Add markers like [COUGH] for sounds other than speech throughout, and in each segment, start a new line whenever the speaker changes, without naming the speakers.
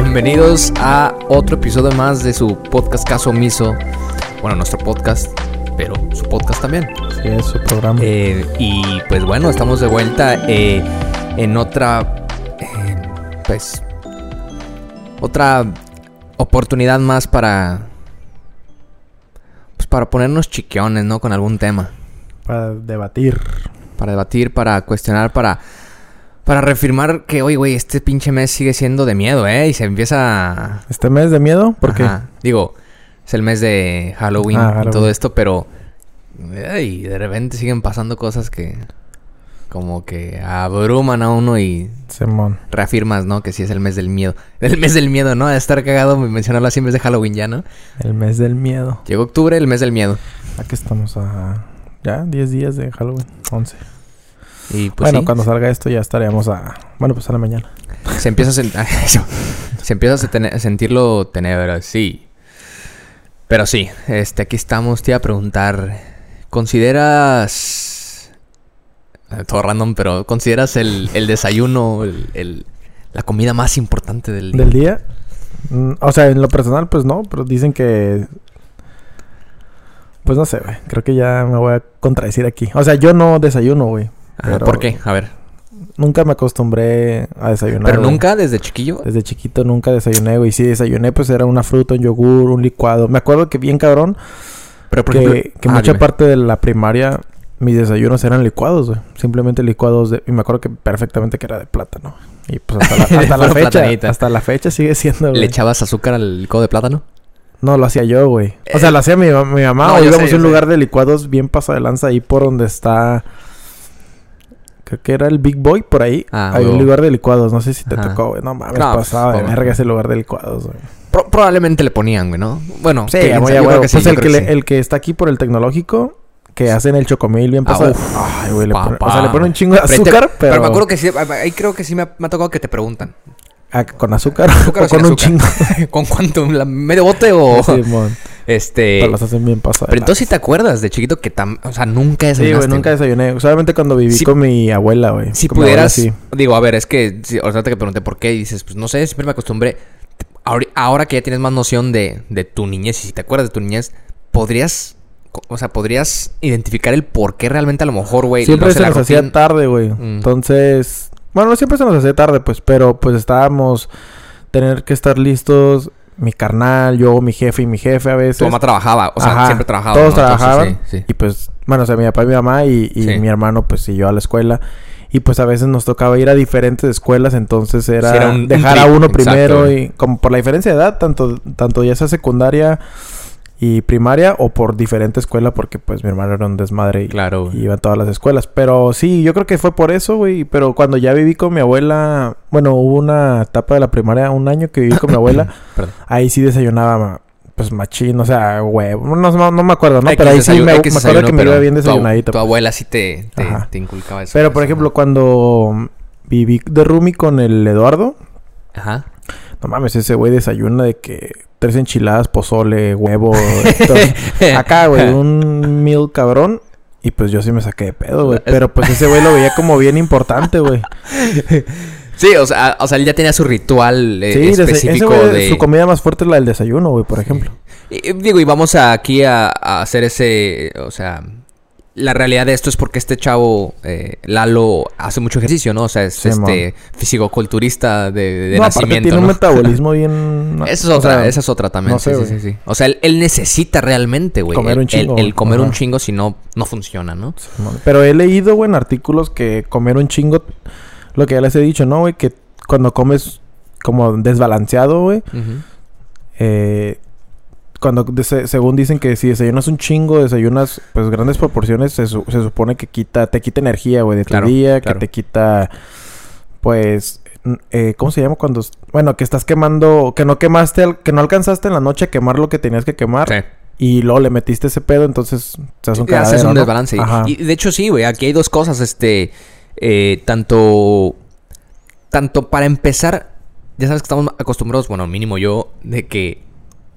Bienvenidos a otro episodio más de su podcast Caso Omiso. Bueno, nuestro podcast, pero su podcast también.
Sí, es su programa.
Eh, y pues bueno, estamos de vuelta eh, en otra, eh, pues, otra oportunidad más para, pues para ponernos chiquiones, ¿no? Con algún tema.
Para debatir.
Para debatir, para cuestionar, para, para reafirmar que, oye, güey, este pinche mes sigue siendo de miedo, ¿eh? Y se empieza...
¿Este mes de miedo? ¿Por qué?
Digo, es el mes de Halloween,
Ah,
y todo esto, pero... ay, de repente siguen pasando cosas que... Como que abruman a uno y
Simón.
reafirmas, ¿no? Que sí es el mes del miedo. [LAUGHS] El mes del miedo, ¿no? De estar cagado mencionarlo así en vez de Halloween ya, ¿no?
El mes del miedo.
Llegó octubre, el mes del miedo.
Aquí estamos a... Ya, 10 días de Halloween. 11.
Y pues
bueno,
sí,
cuando salga esto ya estaríamos a... Bueno, pues a la mañana.
se empieza a, sen- [LAUGHS] se empieza a, tener- a sentirlo tenebra, sí. Pero sí, este, aquí estamos, te iba a preguntar, ¿consideras, eh, todo random, pero ¿consideras el, el desayuno el, el- la comida más importante del día?
¿Del día? Mm, o sea, en lo personal, pues no. Pero dicen que... Pues no sé, güey. Creo que ya me voy a contradecir aquí. O sea, yo no desayuno, güey. Pero-
¿Por qué? A ver.
Nunca me acostumbré a desayunar.
¿Pero
güey.
nunca desde chiquillo?
Desde chiquito nunca desayuné, güey. Si desayuné, pues era una fruta, un yogur, un licuado. Me acuerdo que bien cabrón,
Pero por
que,
ejemplo-
que
Ah,
mucha
dime.
parte de la primaria, mis desayunos eran licuados, güey. Simplemente licuados de... Y me acuerdo que perfectamente que era de plátano. Y pues hasta la, [LAUGHS] hasta la fecha, hasta la fecha sigue siendo,
¿Le
güey.
echabas azúcar al licuado de plátano?
No, lo hacía yo, güey. O sea, lo hacía mi, mi mamá.
no,
o íbamos
sé,
a un
sé.
lugar de licuados bien pasa de lanza ahí por donde está... Creo que era el Big Boy, por ahí.
Ah,
Hay un lugar de licuados. No sé si te
Ajá.
tocó, güey. No mames,
No,
pasaba de
pues,
verga ese lugar de licuados, güey.
Pro- probablemente le ponían, güey, ¿no? Bueno,
Sí, muy
sabe,
a huevo.
que sí,
Pues el que, le-
que sí.
el que está aquí por el tecnológico, que hacen el chocomil bien
Ah,
pasado.
uf.
Ay, güey, le pone- o sea, le ponen un chingo de azúcar, pero...
me acuerdo que sí, ahí creo que sí me ha, me ha tocado que te preguntan.
Ah, ¿Con azúcar?
¿Azúcar [LAUGHS]
o con un chingo? [LAUGHS]
¿Con cuánto? ¿La- ¿Medio bote o...?
Simón.
este...
Pero las hacen bien pasadas.
Pero entonces sí te acuerdas de chiquito que tam... O sea, nunca
Sí,
desayunaste.
güey, nunca desayuné. Solamente cuando viví
Si-
con mi abuela, güey.
Si
Con mi abuela,
pudieras...
sí.
Digo, a ver, es que... si- ahorita te pregunté por qué. Y dices, pues no sé, siempre me acostumbré. Ahora que ya tienes más noción de, de tu niñez y si te acuerdas de tu niñez, ¿podrías... O sea, ¿podrías identificar el por qué realmente a lo mejor, güey?
Siempre
no
se nos hacía tarde, güey.
Mm.
Entonces... Bueno, no siempre se nos hacía tarde, pues. Pero, pues, estábamos... Tener que estar listos... Mi carnal, yo, mi jefe y mi jefe a veces.
Tu mamá trabajaba, o sea,
Ajá,
siempre trabajaba.
Todos
¿no? Entonces,
trabajaban.
sí, sí.
Y pues, bueno, o sea, mi papá y mi mamá y, y
Sí.
mi hermano, pues, y yo a la escuela. Y pues a veces nos tocaba ir a diferentes escuelas, entonces era,
Sí, era un- un
dejar a uno
exacto,
primero y como por la diferencia de edad, tanto, tanto ya sea secundaria y primaria o por diferente escuela, porque pues mi hermano era un desmadre y,
Claro, güey.
iba a todas las escuelas. Pero sí, yo creo que fue por eso, güey. Pero cuando ya viví con mi abuela, bueno, hubo una etapa de la primaria, un año que viví con mi abuela, [COUGHS] ahí sí desayunaba pues machín, o sea, huevo. No, no, no me acuerdo, ¿no? Pero ahí sí me, acuerdo que me iba bien
tu
desayunadito.
Tu, abuela sí te, te, te inculcaba eso.
Pero por
eso,
ejemplo, cuando viví de roomie con el Eduardo.
Ajá.
No mames, ese güey desayuna de que tres enchiladas, pozole, huevo. [LAUGHS] Acá, güey, un meal cabrón. Y pues yo sí me saqué de pedo, güey. Pero pues ese güey lo veía como bien importante, güey. [LAUGHS]
Sí, o sea, o sea, él ya tenía su ritual eh,
Sí, ese
específico
güey,
de...
su comida más fuerte es la del desayuno, güey, por ejemplo.
Y- y digo, y vamos a- aquí a, a hacer ese... O sea... La realidad de esto es porque este chavo, eh, Lalo, hace mucho ejercicio, ¿no? O sea, es
Sí,
este fisicoculturista de, de
no,
nacimiento,
tiene
¿no?
un metabolismo [LAUGHS] bien...
Esa es
o
otra,
sea,
esa es otra también.
no
sí,
sé,
sí, sí, sí. O sea, él, él necesita realmente, güey.
Comer un chingo,
El, el comer un chingo si no, no funciona, ¿no?
Pero he leído, güey, en artículos que comer un chingo, lo que ya les he dicho, ¿no, güey? Que cuando comes como desbalanceado, güey, eh, cuando según dicen que si desayunas un chingo, desayunas pues grandes proporciones, se, su- se supone que quita, te quita energía, güey, de tu
Claro,
día,
claro.
que te quita, pues, eh, ¿cómo se llama cuando, bueno, que estás quemando, que no quemaste, al- que no alcanzaste en la noche a quemar lo que tenías que quemar
Sí.
y luego le metiste ese pedo, entonces se hace un
haces un
¿no?
desbalance. Y-. Y, de hecho, sí, güey. Aquí hay dos cosas. Este. eh, tanto. Tanto para empezar. Ya sabes que estamos acostumbrados, bueno, mínimo yo, de que.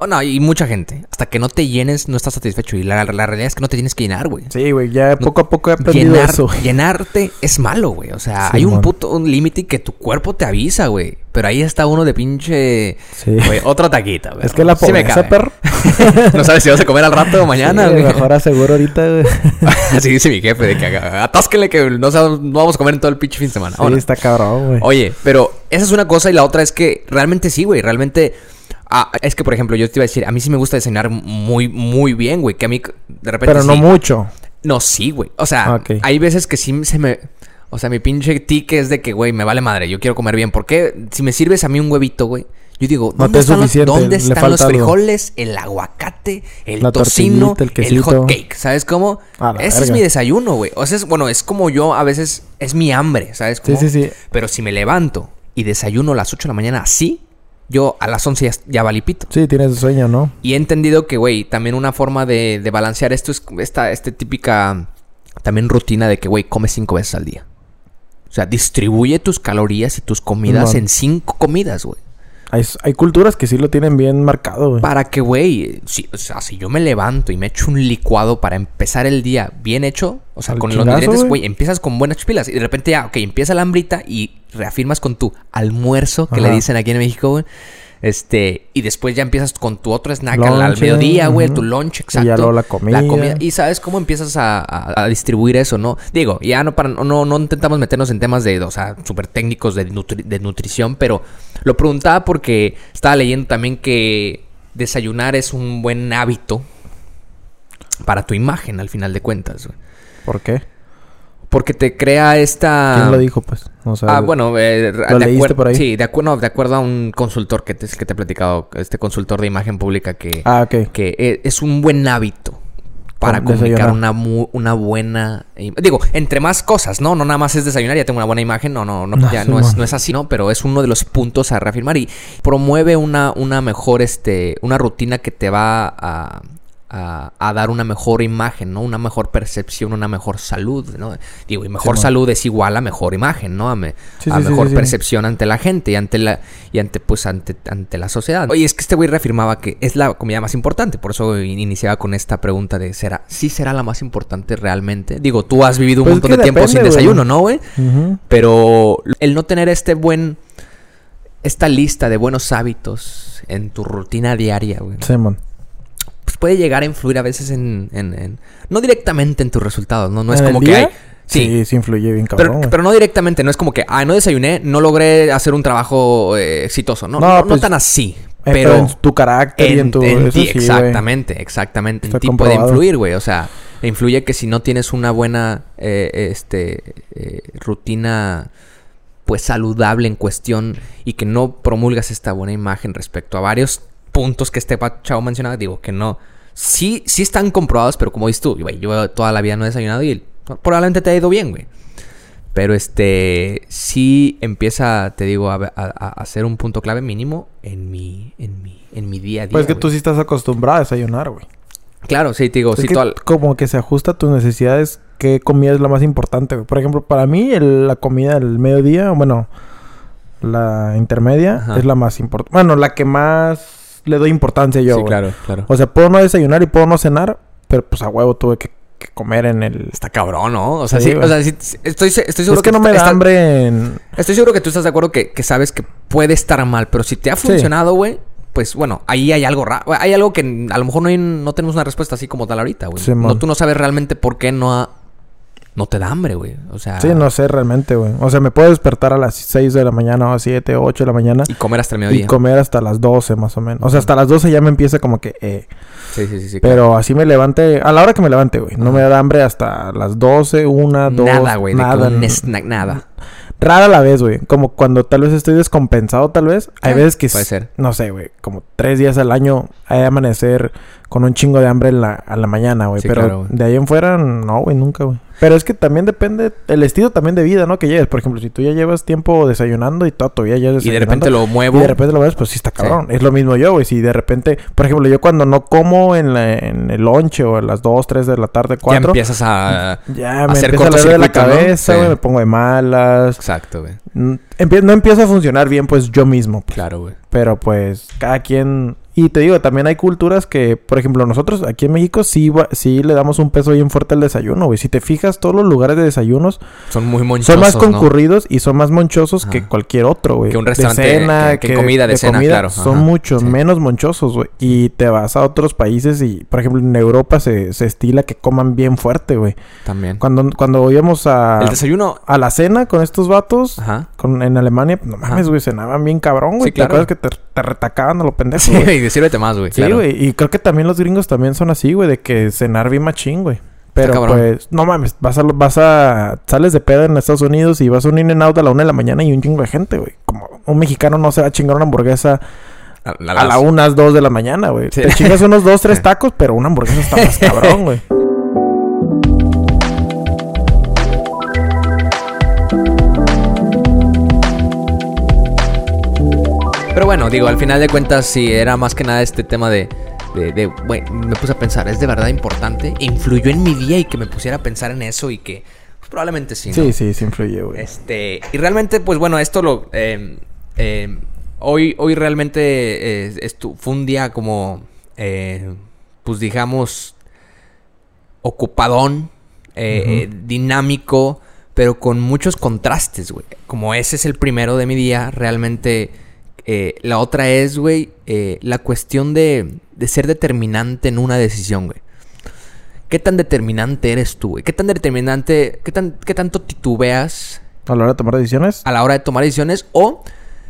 Oh, no, y mucha gente. Hasta que no te llenes, no estás satisfecho. Y la, la realidad es que no te tienes que llenar, güey.
Sí, güey, ya poco a poco he aprendido
Llenar,
eso, [LAUGHS]
llenarte es malo, güey. O sea,
Sí,
hay un
man.
puto un límite que tu cuerpo te avisa, güey. Pero ahí está uno de pinche...
Sí.
Güey, [LAUGHS] otro taquito, güey.
Es que la
Sí
pobreza, perro. [LAUGHS]
no sabes si vas a comer al rato o mañana,
Sí,
güey.
mejor aseguro ahorita, güey.
Así dice mi jefe, de que atásquenle que no, no vamos a comer en todo el pinche fin de semana.
Sí, está cabrón, güey.
Oye, pero esa es una cosa y la otra es que realmente sí, güey. Realmente. Ah, es que, por ejemplo, yo te iba a decir, a mí sí me gusta desayunar muy, muy bien, güey. Que a mí, de repente.
Pero no
sí.
mucho.
No, sí, güey. O sea,
Ok.
hay veces que sí se me. O sea, mi pinche tique es de que, güey, me vale madre. Yo quiero comer bien. Porque si me sirves a mí un huevito, güey. Yo digo,
No
¿dónde
te es
están, los, ¿dónde están los
algo.
frijoles, el aguacate, el
La
tocino,
el
hot cake? ¿Sabes cómo? Ese es mi desayuno, güey. O sea, es, bueno, es como yo a veces, es mi hambre, ¿sabes
Sí,
cómo?
sí, sí.
Pero si me levanto y desayuno a las 8 de la mañana así, yo a las 11 ya, ya valí pito.
Sí, tienes sueño, ¿no?
Y he entendido que, güey, también una forma de, de balancear esto es esta este típica también rutina de que, güey, comes cinco veces al día. O sea, distribuye tus calorías y tus comidas en cinco comidas, güey.
Hay, hay culturas que sí lo tienen bien marcado, güey.
Para que, güey, si, o sea, si yo me levanto y me echo un licuado para empezar el día bien hecho, o sea,
Al
con los nutrientes,
güey.
empiezas con buenas pilas y de repente ya, ok, empieza la hambrita y reafirmas con tu almuerzo, que le dicen aquí en México, güey. Este, y después ya empiezas con tu otro snack al, mediodía, güey, tu lunch,
Y
exacto.
ya luego la comida.
Y sabes cómo empiezas a, a- a distribuir eso, ¿no? Digo, ya no para no, no intentamos meternos en temas de, o sea, súper técnicos de, nutri- de nutrición, pero lo preguntaba porque estaba leyendo también que desayunar es un buen hábito para tu imagen, al final de cuentas, güey.
¿Por qué?
Porque te crea esta...
¿Quién lo dijo, pues? O sea,
Ah, bueno, eh,
¿Lo
de
leíste por ahí?
Sí, de, acu- no, de acuerdo a un consultor que te, que te he platicado, este consultor de imagen pública que,
Ah,
que e- es un buen hábito para
Con-
comunicar una, mu- una buena... Digo, entre más cosas, ¿no? No nada más es desayunar, ya tengo una buena imagen, no, no, no,
No,
ya no es, no es así, ¿no? Pero es uno de los puntos a reafirmar y promueve una, una mejor, este, una rutina que te va a... A, a dar una mejor imagen, ¿no? Una mejor percepción, una mejor salud, ¿no? Digo, y mejor salud es igual a mejor imagen, ¿no? A, me-
Sí,
a
sí, sí,
mejor percepción ante la gente y ante la y ante pues ante, ante la sociedad. Oye, es que este güey reafirmaba que es la comida más importante, por eso in- iniciaba con esta pregunta de será sí será la más importante realmente. Digo, tú has vivido un
Pues es
montón de tiempo sin desayuno, ¿no, güey? Pero el no tener este buen esta lista de buenos hábitos en tu rutina diaria, güey,
Simón.
Puede llegar a influir a veces en, en- en- no directamente en tus resultados, no no es
¿En el
como que hay sí,
Sí, sí influye bien
pero,
cabrón, güey.
pero no directamente, no es como que, ah, no desayuné, no logré hacer un trabajo eh, exitoso. No,
No,
no, no
pues,
tan así.
Eh,
pero,
en tu carácter y en tu...
en ti,
sí,
exactamente, exactamente. En ti puede influir, güey. O sea, influye que si no tienes una buena eh, este eh, rutina pues saludable en cuestión y que no promulgas esta buena imagen respecto a varios puntos que este chavo mencionaba, digo que no. Sí, sí están comprobados, pero como dices tú, güey, yo toda la vida no he desayunado y probablemente te ha ido bien, güey. Pero este sí empieza, te digo, a, a- ser un punto clave mínimo en mi, en mi, en mi día a día.
Pues es que
güey.
tú sí estás acostumbrado a desayunar, güey.
Claro, sí, te digo,
Es
sí,
que
toda-
como que se ajusta a tus necesidades. ¿Qué comida es la más importante, güey? Por ejemplo, para mí el- la comida del mediodía, bueno, la intermedia
Ajá.
es la más importante. Bueno, la que más le doy importancia yo,
sí,
güey.
claro, claro.
O sea, puedo no desayunar y puedo no cenar, pero pues a huevo tuve que, que comer en el...
Está cabrón, ¿no? O sea,
Sí,
o sea, sí, estoy, estoy seguro
Es que no me da
está-
hambre en...
Estoy seguro que tú estás de acuerdo que, que sabes que puede estar mal, pero si te ha funcionado, güey, pues bueno, ahí hay algo raro. Hay algo que a lo mejor no, hay- no tenemos una respuesta así como tal ahorita, güey.
Sí,
no,
man.
tú no sabes realmente por qué no ha- no te da hambre, güey. O sea,
Sí, no sé realmente, güey. O sea, me puedo despertar a las 6 de la mañana o a 7 o 8 de la mañana
y comer hasta el
y
mediodía.
comer hasta las 12 más o menos. O sea, hasta las 12 ya me empieza como que... Eh,
Sí, sí, sí, sí.
Pero así me levante, a la hora que me levante, güey. No me da hambre hasta las 12, 1, 2.
nada, güey. de
Nada.
un snack, nada.
Rara la vez, güey. Como cuando tal vez estoy descompensado, tal vez. Hay
Eh,
veces que...
puede ser.
No sé, güey. Como tres días al año hay de amanecer con un chingo de hambre en la, a la mañana, güey.
Sí,
Pero
claro,
de ahí en fuera, no, güey, nunca, güey. Pero es que también depende el estilo también de vida, ¿no? Que lleves. Por ejemplo, si tú ya llevas tiempo desayunando y todo, todavía ya
Y de repente lo
y
muevo.
de repente lo ves, pues sí está cabrón. Es lo mismo yo, güey. Si de repente, por ejemplo, yo cuando no como en, la- en el lonche o a las 2, 3 de la tarde,
ya
4,
empiezas a...
ya me
hacer
empieza a de la
cortocircuito, ¿no?
cabeza,
Sí.
güey. Me pongo de malas.
Exacto, güey.
Mm, no empiezo a funcionar bien, pues yo mismo. pues.
Claro, güey.
Pero pues cada quien Y te digo, también hay culturas que, por ejemplo, nosotros aquí en México sí, sí le damos un peso bien fuerte al desayuno, güey. Si te fijas, todos los lugares de desayunos
Son muy monchosos,
son más
¿no?
concurridos y son más monchosos que cualquier otro, güey.
Que un
De
restaurante,
cena,
que- que comida de cena, claro.
Son
Ajá,
muchos
sí.
menos monchosos, güey. Y te vas a otros países y, por ejemplo, en Europa se, se estila que coman bien fuerte, güey.
También.
Cuando, cuando íbamos a,
El desayuno...
a la cena con estos vatos,
Ajá.
con, en Alemania, no mames, güey, cenaban bien cabrón, güey.
Sí, claro.
¿Te acuerdas que te, te retacaban a lo pendejo,
Sí, y sírvete más, güey.
Sí,
claro.
güey. Y creo que también los gringos también son así, güey, de que cenar bien machín, güey. Pero pues, no mames, vas a, vas a, sales de peda en Estados Unidos y vas a un in and out a la una de la mañana y un chingo de gente, güey. Como un mexicano no se va a chingar una hamburguesa
A, a
a la
las-
unas, dos de la mañana, güey.
Sí.
Te chingas unos dos, tres [LAUGHS] tacos, pero una hamburguesa está más [LAUGHS] cabrón, güey.
Pero bueno, digo, al final de cuentas, sí, era más que nada este tema de. de, de- bueno, me puse a pensar, ¿es de verdad importante? ¿Influyó en mi día y que me pusiera a pensar en eso y que. pues, probablemente sí, ¿no?
Sí, sí, sí influye, güey.
Este, y realmente, pues bueno, esto lo. eh, eh, hoy, hoy realmente eh, fue un día como. pues digamos. Ocupadón. dinámico. Pero con muchos contrastes, güey. Como ese es el primero de mi día, realmente. Eh, la otra es, güey, eh, la cuestión de, de ser determinante en una decisión, güey. ¿Qué tan determinante eres tú, güey? ¿Qué tan determinante, qué, tan, qué tanto titubeas
A la hora de tomar decisiones.
a la hora de tomar decisiones? O,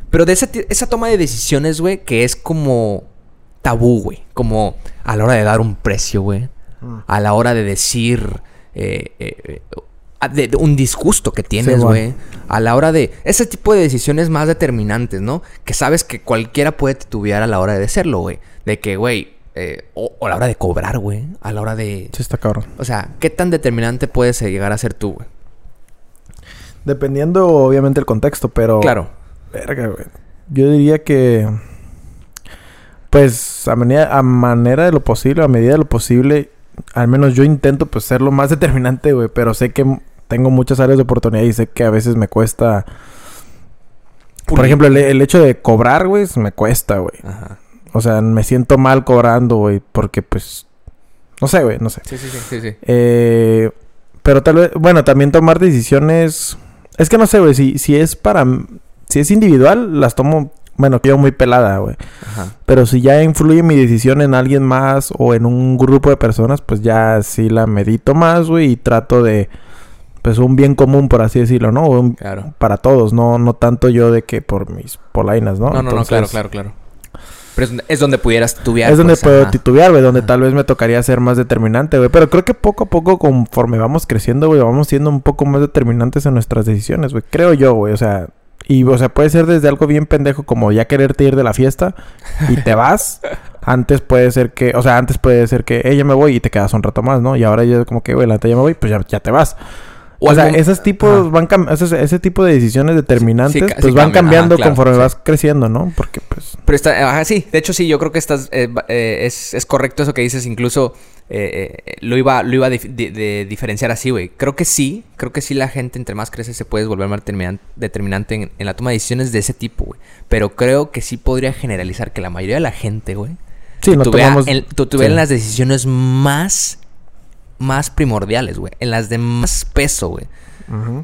pero de esa, esa toma de decisiones, güey, que es como tabú, güey. Como a la hora de dar un precio, güey.
Mm.
A la hora de decir eh, eh, de, de un disgusto que tienes,
Sí,
güey. A la hora de... Ese tipo de decisiones más determinantes, ¿no? Que sabes que cualquiera puede titubear a la hora de hacerlo, güey. De que, güey... eh, o, o a la hora de cobrar, güey. A la hora de...
Sí, está cabrón.
O sea, ¿qué tan determinante puedes llegar a ser tú, güey?
Dependiendo, obviamente, el contexto, pero.
Claro.
Verga, güey. Yo diría que. Pues a manera, a manera de lo posible, a medida de lo posible, al menos yo intento pues ser lo más determinante, güey. Pero sé que tengo muchas áreas de oportunidad y sé que a veces me cuesta. Por ejemplo, el, el hecho de cobrar, güey, me cuesta, güey.
Ajá.
O sea, me siento mal cobrando, güey, porque pues. No sé, güey, no sé.
Sí, sí, sí, sí, sí.
Eh, pero tal vez, bueno, también tomar decisiones. Es que no sé, güey, si, si es para. Si es individual, las tomo, bueno, yo muy pelada, güey.
Ajá.
Pero si ya influye mi decisión en alguien más o en un grupo de personas, pues ya sí la medito más, güey, y trato de. Pues un bien común, por así decirlo, ¿no? Un-
Claro.
para todos, no, no tanto yo de que por mis polainas, ¿no?
No, no, no,
Entonces,
claro, claro, claro. Pero es, es donde pudieras titubear.
Es donde
pues,
puedo
ajá.
titubear, güey. Donde
Ajá.
tal vez me tocaría ser más determinante, güey. Pero creo que poco a poco, conforme vamos creciendo, güey, vamos siendo un poco más determinantes en nuestras decisiones, güey. Creo yo, güey. O sea, y, o sea, puede ser desde algo bien pendejo como ya quererte ir de la fiesta y te vas. [LAUGHS] antes puede ser que, o sea, antes puede ser que, eh, ya me voy y te quedas un rato más, ¿no? Y ahora ya es como que, güey, la neta ya me voy, pues ya, ya te vas. O,
O
sea,
algún-
esos tipos
Ajá.
van cam- ese, ese tipo de decisiones determinantes,
sí,
pues van
cambian,
cambiando
ajá, claro,
conforme
sí.
vas creciendo, ¿no? Porque, pues,
Pero está, ajá, sí, de hecho sí, yo creo que estás, eh, eh, es, es correcto eso que dices, incluso eh, lo iba, lo iba a dif- de, de diferenciar así, güey. Creo que sí, creo que sí la gente entre más crece se puede volver más determinan- determinante en, en la toma de decisiones de ese tipo, güey. Pero creo que sí podría generalizar que la mayoría de la gente, güey,
sí, no tomamos...
en las decisiones más, más primordiales, güey. En las de más peso, güey.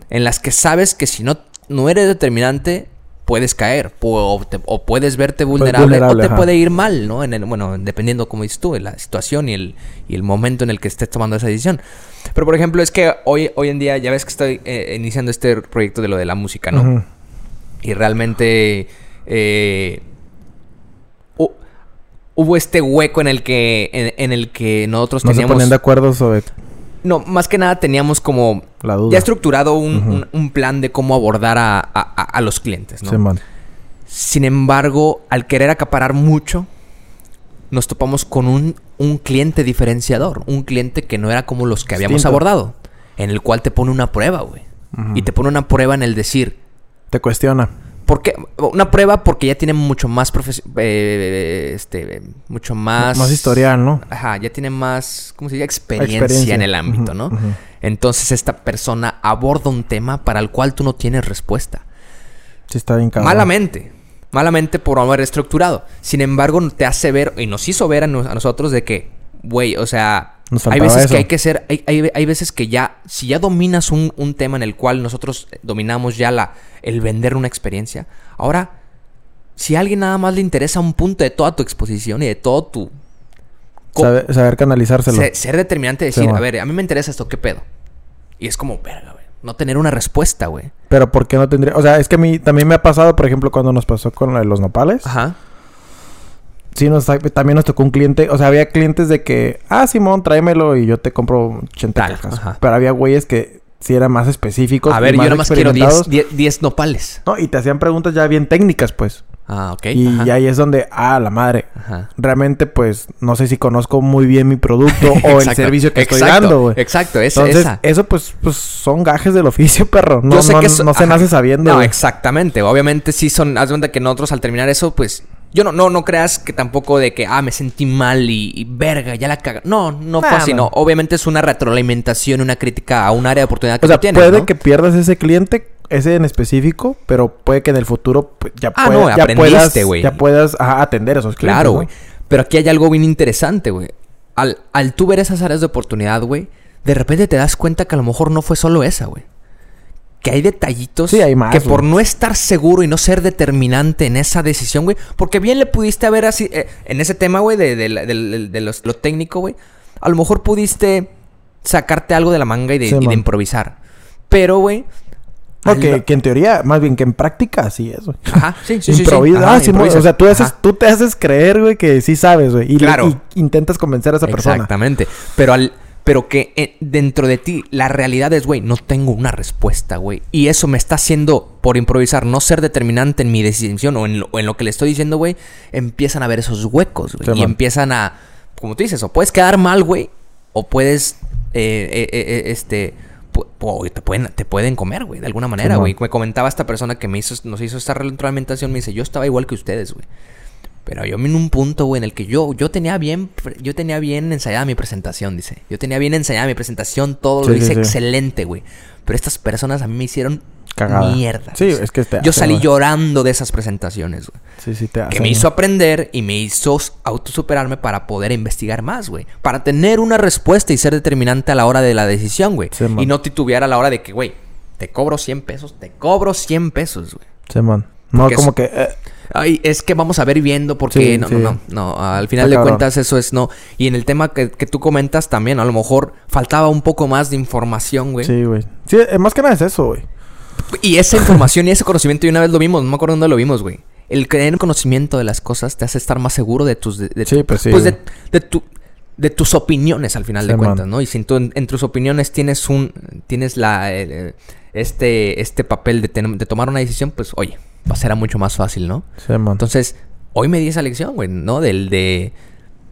En las que sabes que si no, no eres determinante, puedes caer. O, te- o puedes verte vulnerable,
vulnerable,
o te
ajá.
puede ir mal, ¿no? En el, bueno, dependiendo, como dices tú, de la situación y el, y el momento en el que estés tomando esa decisión. Pero, por ejemplo, es que hoy, hoy en día, ya ves que estoy eh, iniciando este proyecto de lo de la música, ¿no? Y realmente eh, hubo este hueco en el que, en, en el que nosotros
No se
teníamos...
ponían de acuerdo sobre
No, más que nada teníamos como
la duda.
ya estructurado un, un- un plan de cómo abordar a, a- los clientes, ¿no? Sin embargo, al querer acaparar mucho, nos topamos con un, un cliente diferenciador. Un cliente que no era como los que habíamos
Distinto.
abordado. En el cual te pone una prueba, güey. Y te pone una prueba en el decir...
Te cuestiona.
¿Por qué? Una prueba porque ya tiene mucho más profes- eh, este, mucho más...
Más historial, ¿no?
Ajá, ya tiene más, ¿cómo se dice? Experiencia,
Experiencia.
en el ámbito, ¿no? Entonces esta persona aborda un tema para el cual tú no tienes respuesta.
Sí, está bien cabrón.
Malamente. Malamente por no haber estructurado. Sin embargo, te hace ver, y nos hizo ver a, a nosotros de que, güey, o sea,
Nos
hay veces
eso.
que hay que ser, hay, hay- hay veces que ya, si ya dominas un, un tema en el cual nosotros dominamos ya la, el vender una experiencia, ahora, si a alguien nada más le interesa un punto de toda tu exposición y de todo tu...
Saber, saber canalizárselo.
se- ser determinante y decir,
Sí,
a ver, a mí me interesa esto, ¿qué pedo? Y es como, verga, güey. No tener una respuesta, güey.
Pero ¿por qué no tendría? O sea, es que a mí también me ha pasado, por ejemplo, cuando nos pasó con lo de los nopales.
Ajá.
Sí, nos, también nos tocó un cliente. O sea, había clientes de que, ah, Simón, tráemelo y yo te compro 80
Tal,
cajas.
ajá.
Pero había güeyes que sí eran más específicos.
A ver, yo nada más quiero 10
experimentados.
10 10 nopales.
No, y te hacían preguntas ya bien técnicas, pues.
Ah, ok.
y
ajá.
ahí es donde, ah, la madre.
Ajá.
Realmente, pues, no sé si conozco muy bien mi producto [LAUGHS] o el servicio que estoy dando, güey.
Exacto, es
Entonces,
esa.
eso pues, pues son gajes del oficio, [LAUGHS] perro. No,
Yo sé
no,
que eso-
no se nace sabiendo.
No, exactamente. Obviamente sí son... Haz de cuenta que nosotros al terminar eso, pues... Yo no, no, no creas que tampoco de que, ah, me sentí mal y, y verga, ya la caga. No, no fue
Nah,
así,
no.
Obviamente es una retroalimentación, una crítica a un área de oportunidad que
O sea,
tú tienes,
puede
¿no?
que pierdas ese cliente, ese en específico, pero puede que en el futuro pues, ya,
Ah,
pueda-
no,
ya puedas, ya puedas ajá, atender a esos clientes.
Claro, güey. Pero aquí hay algo bien interesante, güey. Al, al tú ver esas áreas de oportunidad, güey, de repente te das cuenta que a lo mejor no fue solo esa, güey. Que hay detallitos
Sí, hay más,
que
güey.
por no estar seguro y no ser determinante en esa decisión, güey, porque bien le pudiste haber así, eh, en ese tema, güey, de, de, de los- lo técnico, güey, a lo mejor pudiste sacarte algo de la manga y de,
Sí,
y improvisar. Pero, güey... Al-
que, que en teoría, más bien que en práctica, sí es, güey.
Ajá, sí, sí, sí, sí.
Improvisa.
Ajá,
ah,
improvisas.
o sea, tú, haces, tú te haces creer, güey, que sí sabes, güey. Y, le-
Claro.
y intentas convencer a esa persona.
Exactamente. Pero al pero que eh, dentro de ti la realidad es, güey, no tengo una respuesta, güey. Y eso me está haciendo, por improvisar, no ser determinante en mi decisión o en lo, en lo que le estoy diciendo, güey. Empiezan a ver esos huecos, güey.
Sí,
y
man.
empiezan a, como tú dices, o puedes quedar mal, güey. O puedes, eh, eh, este... Te pueden, te pueden comer, güey, de alguna manera,
man.
güey. Me comentaba esta persona que me hizo, nos hizo esta retroalimentación. Me dice, yo estaba igual que ustedes, güey. Pero yo en un punto, güey, en el que yo, yo tenía bien, yo tenía bien ensayada mi presentación, dice. Yo tenía bien ensayada mi presentación, todo lo
Sí,
hice
sí.
excelente, güey. Pero estas personas a mí me hicieron
Cagada.
mierda.
Sí, es que te
Yo salí llorando de esas presentaciones, güey.
Sí, sí, te
Que me hizo aprender y me hizo autosuperarme para poder investigar más, güey. Para tener una respuesta y ser determinante a la hora de la decisión, güey.
Sí,
y no titubear a la hora de que, güey, te cobro 100 pesos, te cobro 100 pesos, güey.
Sí, man. No,
Porque
como
es-
que... eh,
Ay, es que vamos a ver viendo porque
Sí,
no,
sí.
no, no, no, al final
Está
de
cabrón.
cuentas eso es no. Y en el tema que, que tú comentas también, a lo mejor faltaba un poco más de información, güey.
sí, güey. Sí, eh, más que nada es eso, güey.
Y esa [LAUGHS] información y ese conocimiento, y una vez lo vimos, no me acuerdo dónde lo vimos, güey. El tener conocimiento de las cosas te hace estar más seguro de tus... De, de-
Sí, pues sí,
de,
güey.
de tu... De tus opiniones al final
Sí,
de
man.
cuentas, ¿no? Y si tú en, en tus opiniones tienes un... Tienes la... eh, este, este papel de, ten- de tomar una decisión, pues, oye, va a ser mucho más fácil, ¿no?
Sí, man.
Entonces, hoy me di esa lección, güey, ¿no? Del de.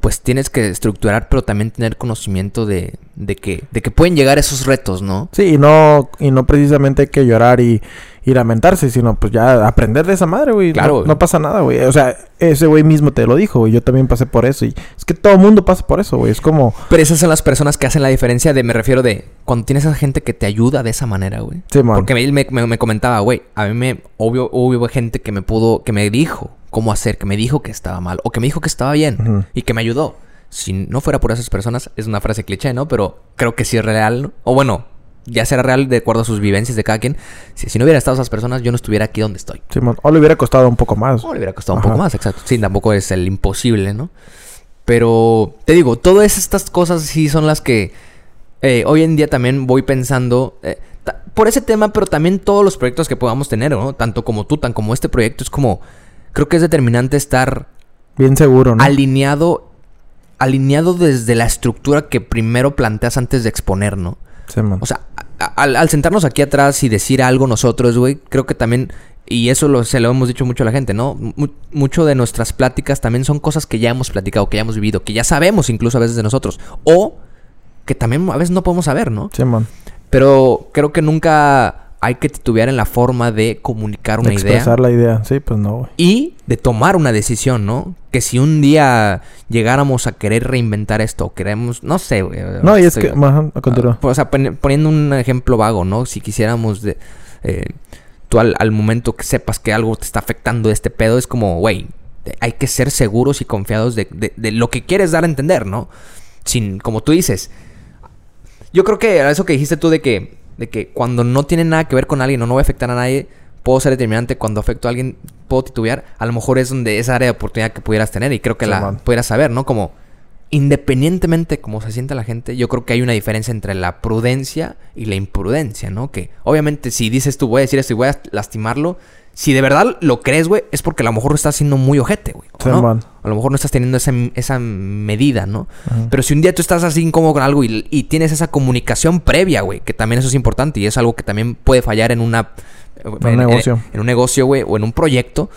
Pues tienes que estructurar, pero también tener conocimiento de, de que, de que pueden llegar esos retos, ¿no?
Sí, y no, y no precisamente hay que llorar y, y lamentarse, sino pues ya aprender de esa madre, güey.
Claro,
No,
güey.
no pasa nada, güey. O sea, ese güey mismo te lo dijo, güey. Yo también pasé por eso. Y es que todo el mundo pasa por eso, güey. Es como...
Pero esas son las personas que hacen la diferencia de, me refiero de, cuando tienes a gente que te ayuda de esa manera, güey.
Sí, man.
Porque él me, me- me comentaba, güey, a mí me, obvio, hubo gente que me pudo, que me dijo cómo hacer, que me dijo que estaba mal, o que me dijo que estaba bien, y que me ayudó. Si no fuera por esas personas, es una frase cliché, ¿no? Pero creo que sí es real, ¿no? O bueno, ya será real de acuerdo a sus vivencias de cada quien. Si, si no hubiera estado esas personas, yo no estuviera aquí donde estoy.
Sí. O le hubiera costado un poco más.
O le hubiera costado un poco más, exacto. Sí, tampoco es el imposible, ¿no? Pero te digo, todas estas cosas sí son las que eh, hoy en día también voy pensando eh, por ese tema, pero también todos los proyectos que podamos tener, ¿no? Tanto como tú, tan como este proyecto, es como, creo que es determinante estar
Bien seguro, ¿no?
alineado, alineado desde la estructura que primero planteas antes de exponer, ¿no?
Sí, man.
O sea, al, al sentarnos aquí atrás y decir algo nosotros, güey, creo que también, y eso lo, se lo hemos dicho mucho a la gente, ¿no? Mu- mucho de nuestras pláticas también son cosas que ya hemos platicado, que ya hemos vivido, que ya sabemos incluso a veces de nosotros. O que también a veces no podemos saber, ¿no?
sí, man.
Pero creo que nunca hay que titubear en la forma de comunicar una
Expresar
idea
la idea. Sí, pues no, güey.
y de tomar una decisión, ¿no? Que si un día llegáramos a querer reinventar esto, o queremos, no sé, güey.
No, y es
estoy-
que... Ajá, continúa.
Ah, o sea, pon- poniendo un ejemplo vago, ¿no? Si quisiéramos de, eh, tú al, al momento que sepas que algo te está afectando de este pedo, es como, güey, hay que ser seguros y confiados de, de- de lo que quieres dar a entender, ¿no? Sin, como tú dices, yo creo que eso que dijiste tú de que, de que cuando no tiene nada que ver con alguien o no voy a afectar a nadie, puedo ser determinante. Cuando afecto a alguien, puedo titubear. A lo mejor es donde esa área de oportunidad que pudieras tener y creo que
Sí,
la
man.
pudieras saber, ¿no? Como independientemente de cómo se sienta la gente, yo creo que hay una diferencia entre la prudencia y la imprudencia, ¿no? Que obviamente si dices tú voy a decir esto y voy a lastimarlo, si de verdad lo crees, güey, es porque a lo mejor estás siendo muy ojete, güey. ¿o
Sí,
no? A lo mejor no estás teniendo esa, esa medida, ¿no? Pero si un día tú estás así incómodo con algo y, y tienes esa comunicación previa, güey, que también eso es importante y es algo que también puede fallar en una...
un negocio.
En, un negocio, güey, o en un proyecto.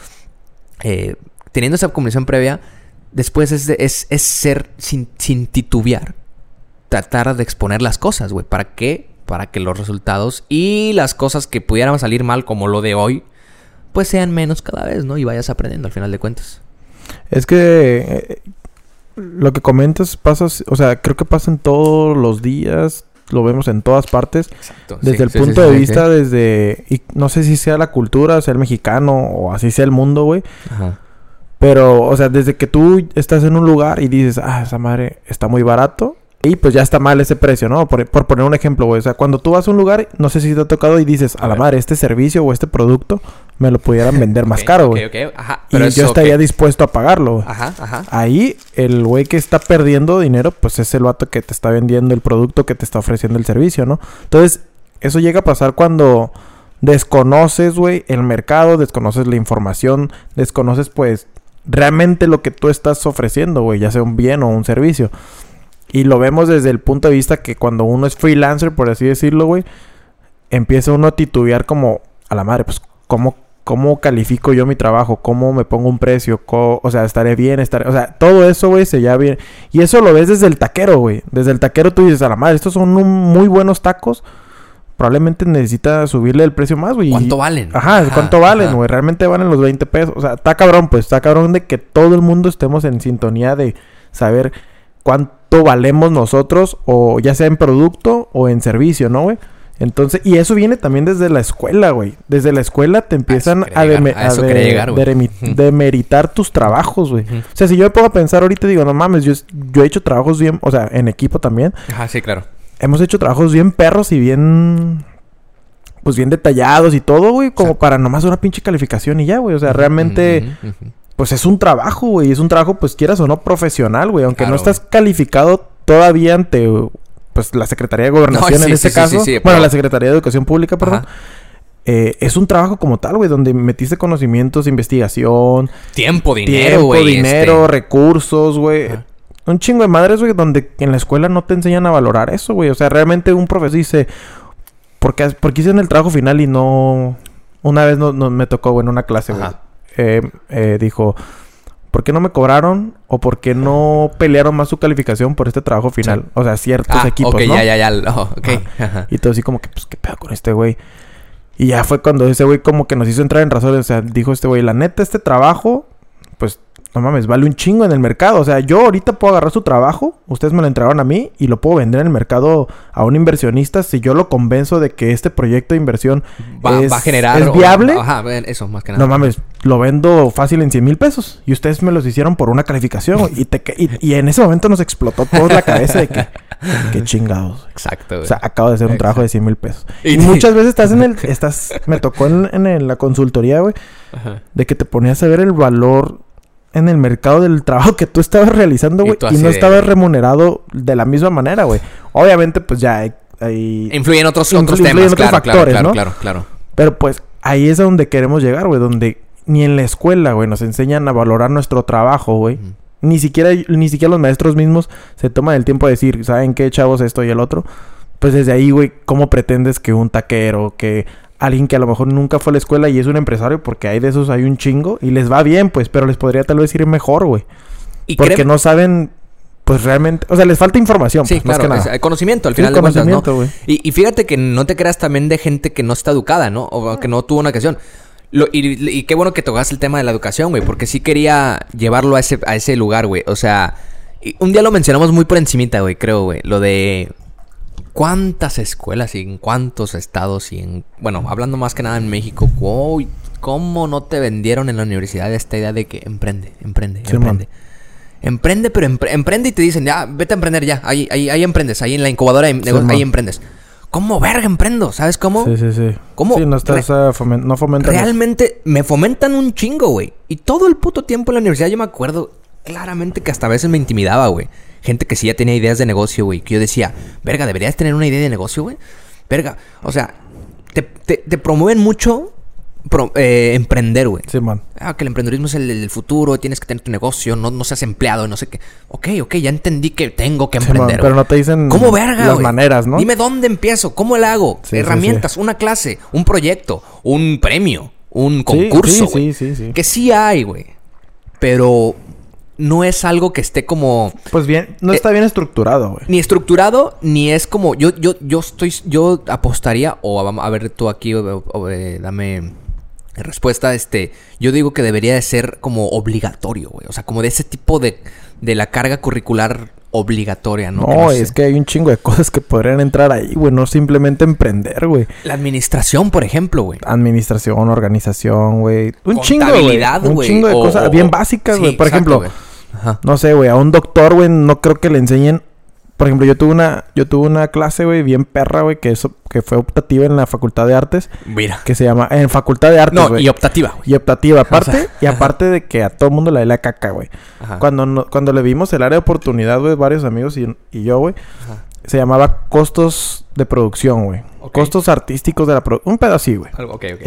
eh, teniendo esa comunicación previa, después es, de- es, es ser sin, sin titubear. Tratar de exponer las cosas, güey. ¿Para qué? Para que los resultados y las cosas que pudieran salir mal, como lo de hoy, pues sean menos cada vez, ¿no? Y vayas aprendiendo al final de cuentas.
Es que eh, lo que comentas pasa, o sea, creo que pasa en todos los días, lo vemos en todas partes,
Exacto.
desde el punto de vista, desde, y no sé si sea la cultura, sea el mexicano o así sea el mundo, güey,
Ajá.
pero, o sea, desde que tú estás en un lugar y dices, ah, esa madre está muy barato. Y pues ya está mal ese precio, ¿no? Por, por poner un ejemplo, güey. O sea, cuando tú vas a un lugar, no sé si te ha tocado y dices, a,
A
la
ver.
madre, este servicio o este producto me lo pudieran [LAUGHS] vender más caro, güey.
ok, Ajá.
Y
Pero
yo estaría dispuesto a pagarlo, güey.
Ajá, ajá.
Ahí el güey que está perdiendo dinero, pues es el vato que te está vendiendo el producto, que te está ofreciendo el servicio, ¿no? Entonces, eso llega a pasar cuando desconoces, güey, el mercado, desconoces la información, desconoces, pues, realmente lo que tú estás ofreciendo, güey, ya sea un bien o un servicio. Y lo vemos desde el punto de vista que cuando uno es freelancer, por así decirlo, güey, empieza uno a titubear como, a la madre, pues, ¿cómo, cómo califico yo mi trabajo? ¿Cómo me pongo un precio? O sea, estaré bien, estaré... O sea, todo eso, güey, se ya bien. Y eso lo ves desde el taquero, güey. Desde el taquero tú dices, a la madre, estos son un- muy buenos tacos. Probablemente necesita subirle el precio más, güey.
¿Cuánto valen?
Ajá, ¿cuánto valen, güey? Realmente valen los 20 pesos. O sea, está cabrón, pues. Está cabrón de que todo el mundo estemos en sintonía de saber cuánto valemos nosotros, o ya sea en producto o en servicio, ¿no, güey? Entonces, y eso viene también desde la escuela, güey. Desde la escuela te empiezan
quería
a, demeritar tus trabajos, güey. O sea, si yo me pongo a pensar ahorita, digo, no mames, yo, yo he hecho trabajos bien, o sea, en equipo también.
Ajá, sí, claro.
Hemos hecho trabajos bien perros y bien. Pues bien detallados y todo, güey. Como
Exacto.
para nomás una pinche calificación y ya, güey. O sea, realmente, pues es un trabajo, güey. Es un trabajo, pues quieras o no, profesional, güey. Aunque
Claro,
no estás calificado todavía ante, pues, la Secretaría de Gobernación
No, sí,
en este
sí,
caso.
sí, sí,
bueno,
pero-
la Secretaría de Educación Pública, perdón. Eh, es un trabajo como tal, güey. Donde metiste conocimientos, investigación,
Tiempo, dinero,
tiempo, dinero,
este.
recursos, güey. Un chingo de madres, güey, donde en la escuela no te enseñan a valorar eso, güey. O sea, realmente un profesor dice, ¿por qué, por qué hicieron el trabajo final y no... Una vez no, no- me tocó, güey, en una clase, güey. Eh, eh, dijo, ¿por qué no me cobraron o por qué no pelearon más su calificación por este trabajo final? O sea, ciertos
Ah,
equipos,
ok,
¿no?
ya, ya, ya. oh, ok. Ajá.
Y todo así como que, pues, ¿qué pedo con este güey? Y ya fue cuando ese güey como que nos hizo entrar en razón. O sea, dijo este güey, la neta, este trabajo, pues, no mames, vale un chingo en el mercado. O sea, yo ahorita puedo agarrar su trabajo, ustedes me lo entregaron a mí y lo puedo vender en el mercado a un inversionista si yo lo convenzo de que este proyecto de inversión
Va,
es,
va a generar.
es
o-
viable.
Ajá, eso, más que nada.
No mames, lo vendo fácil en 100 mil pesos. Y ustedes me los hicieron por una calificación. Y, te, y, y en ese momento nos explotó toda la cabeza de que, qué chingados.
Exacto, güey.
O sea, acabo de hacer un trabajo de 100 mil pesos.
Y-
Y, muchas veces estás en el... [LAUGHS] Estás... Me tocó en, en el- la consultoría, güey.
Ajá.
De que te ponías a ver el valor en el mercado del trabajo que tú estabas realizando, güey. Y, no
de-
estabas remunerado de la misma manera, güey. Obviamente, pues ya hay... hay-
Influyen otros, otros temas,
otros
claro,
factores,
claro,
¿no?
claro, claro, claro.
Pero pues ahí es a donde queremos llegar, güey. Donde ni en la escuela, güey, nos enseñan a valorar nuestro trabajo, güey. Ni siquiera, ni siquiera los maestros mismos se toman el tiempo de decir, ¿saben qué, chavos, esto y el otro? Pues desde ahí, güey, ¿cómo pretendes que un taquero, que alguien que a lo mejor nunca fue a la escuela y es un empresario, porque hay de esos, hay un chingo, y les va bien, pues, pero les podría tal vez ir mejor, güey. Porque
créeme-
no saben, pues realmente, o sea, les falta información,
Sí,
pues, más
claro,
que
es-
nada.
hay conocimiento al
Sí,
final de cuentas, ¿no?
conocimiento, güey.
Y, y fíjate que no te creas también de gente que no está educada, ¿no? O que no tuvo una educación. Lo- y, y qué bueno que tocaste el tema de la educación, güey, porque sí quería llevarlo a ese, a ese lugar, güey. O sea, un día lo mencionamos muy por encimita, güey, creo, güey. Lo de cuántas escuelas y en cuántos estados y en... Bueno, hablando más que nada en México, uy, ¿cómo no te vendieron en la universidad esta idea de que emprende, emprende,
Sí,
emprende? Emprende, pero empre- emprende y te dicen, ya, vete a emprender ya. Ahí, ahí, ahí emprendes, ahí en la incubadora de
man.
ahí emprendes. ¿Cómo verga emprendo? ¿Sabes cómo?
Sí, sí, sí.
¿Cómo?
Sí, no estás... ah, fomen- no fomentan... eso.
Realmente me fomentan un chingo, güey. Y todo el puto tiempo en la universidad yo me acuerdo claramente que hasta a veces me intimidaba, güey. Gente que sí ya tenía ideas de negocio, güey. Que yo decía, verga, ¿deberías tener una idea de negocio, güey? Verga, o sea, te, te- te promueven mucho pro- eh, emprender, güey.
Sí, man.
Ah, que el emprendedurismo es el, el futuro, tienes que tener tu negocio, no, no seas empleado, no sé qué. Ok, ok, ya entendí que tengo que
Sí,
emprender.
man, pero no te dicen
¿Cómo verga,
las maneras, ¿no?
Dime dónde empiezo, cómo le hago,
Sí, sí,
herramientas, una clase, un proyecto, un premio, un
Sí,
concurso,
sí, sí, sí, sí.
Que sí hay, güey. Pero no es algo que esté como
Pues bien, no
Eh,
está bien estructurado, güey.
ni estructurado ni es como yo yo yo estoy yo apostaría o a ver tú aquí eh, dame respuesta este yo digo que debería de ser como obligatorio güey o sea como de ese tipo de de la carga curricular obligatoria no,
No,
Que no sé.
es que hay un chingo de [LAUGHS] cosas que podrían entrar ahí, güey. No simplemente emprender, güey.
la administración por ejemplo güey
Administración, organización, güey. Un chingo, güey. Un chingo de
o-
cosas
o-
bien básicas,
sí,
güey. Por
exacto,
ejemplo.
Ajá.
no sé, güey, a un doctor, güey, no creo que le enseñen. Por ejemplo, yo tuve una, yo tuve una clase, güey, bien perra, güey, que eso, que fue optativa en la Facultad de Artes,
mira
que se llama, en Facultad de Artes,
no y optativa güey
Y optativa, aparte,
sea,
y aparte de que a todo mundo le da la caca, güey. Cuando, no- cuando le vimos el área de oportunidad, güey, varios amigos y, y yo, güey, se llamaba costos de producción, güey. Costos artísticos de la producción. Un pedo así, güey.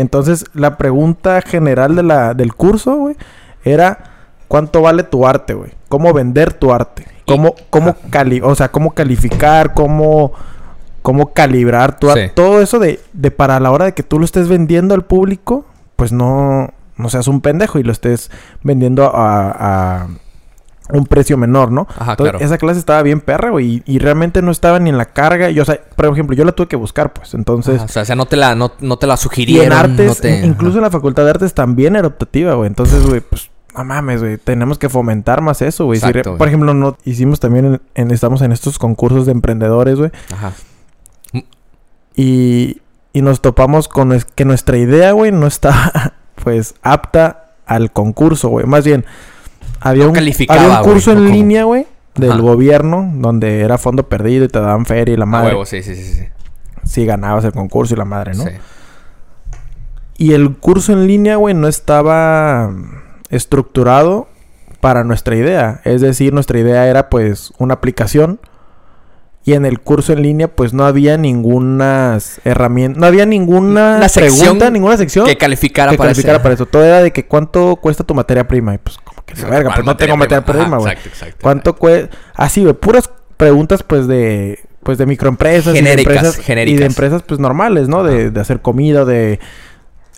Entonces, la pregunta general de la, del curso, güey, era ¿cuánto vale tu arte, güey? ¿Cómo vender tu arte? ¿Cómo, cómo cali o sea, cómo calificar, cómo, cómo calibrar tu arte?
Sí.
Todo eso de, de para la hora de que tú lo estés vendiendo al público, pues no, no seas un pendejo y lo estés vendiendo a, a un precio menor, ¿no?
Ajá,
Entonces,
claro.
esa clase estaba bien perra, güey, y, y realmente no estaba ni en la carga. Y, o sea, por ejemplo, yo la tuve que buscar, pues. Entonces,
Ajá, o sea, o sea, no te la no, no te la
y
sugirieron
en artes,
no te-
in- incluso en la facultad de artes también era optativa, güey. Entonces, güey, pues, no mames, güey. Tenemos que fomentar más eso, güey. Si por ejemplo, no hicimos también en, en- estamos en estos concursos de emprendedores, güey.
Ajá.
Y, y nos topamos con es- que nuestra idea, güey, no está, [LAUGHS] pues, apta al concurso, güey. Más bien, había
No
un, había un curso
¿o
en línea, güey, del
Ajá.
gobierno, donde era fondo perdido y te daban feria y la madre.
huevo, sí, sí, sí, sí.
Si ganabas el concurso y la madre, ¿no?
Sí.
Y el curso en línea, güey, no estaba estructurado para nuestra idea. Es decir, nuestra idea era pues una aplicación. Y en el curso en línea, pues no había ninguna herramienta, no había ninguna
sección
pregunta, ninguna sección
Que calificara
que
para
calificara
ese-
para eso. Todo era de que cuánto cuesta tu materia prima. Y pues, como que la verga,
¿Cuál
pues no tengo materia prima, güey.
Exacto, exacto.
¿Cuánto cuesta? Así, güey, puras preguntas, pues, de... Pues de microempresas.
Genéricas,
y de empresas,
genéricas.
Y de empresas, pues, normales, ¿no? De, de hacer comida, de...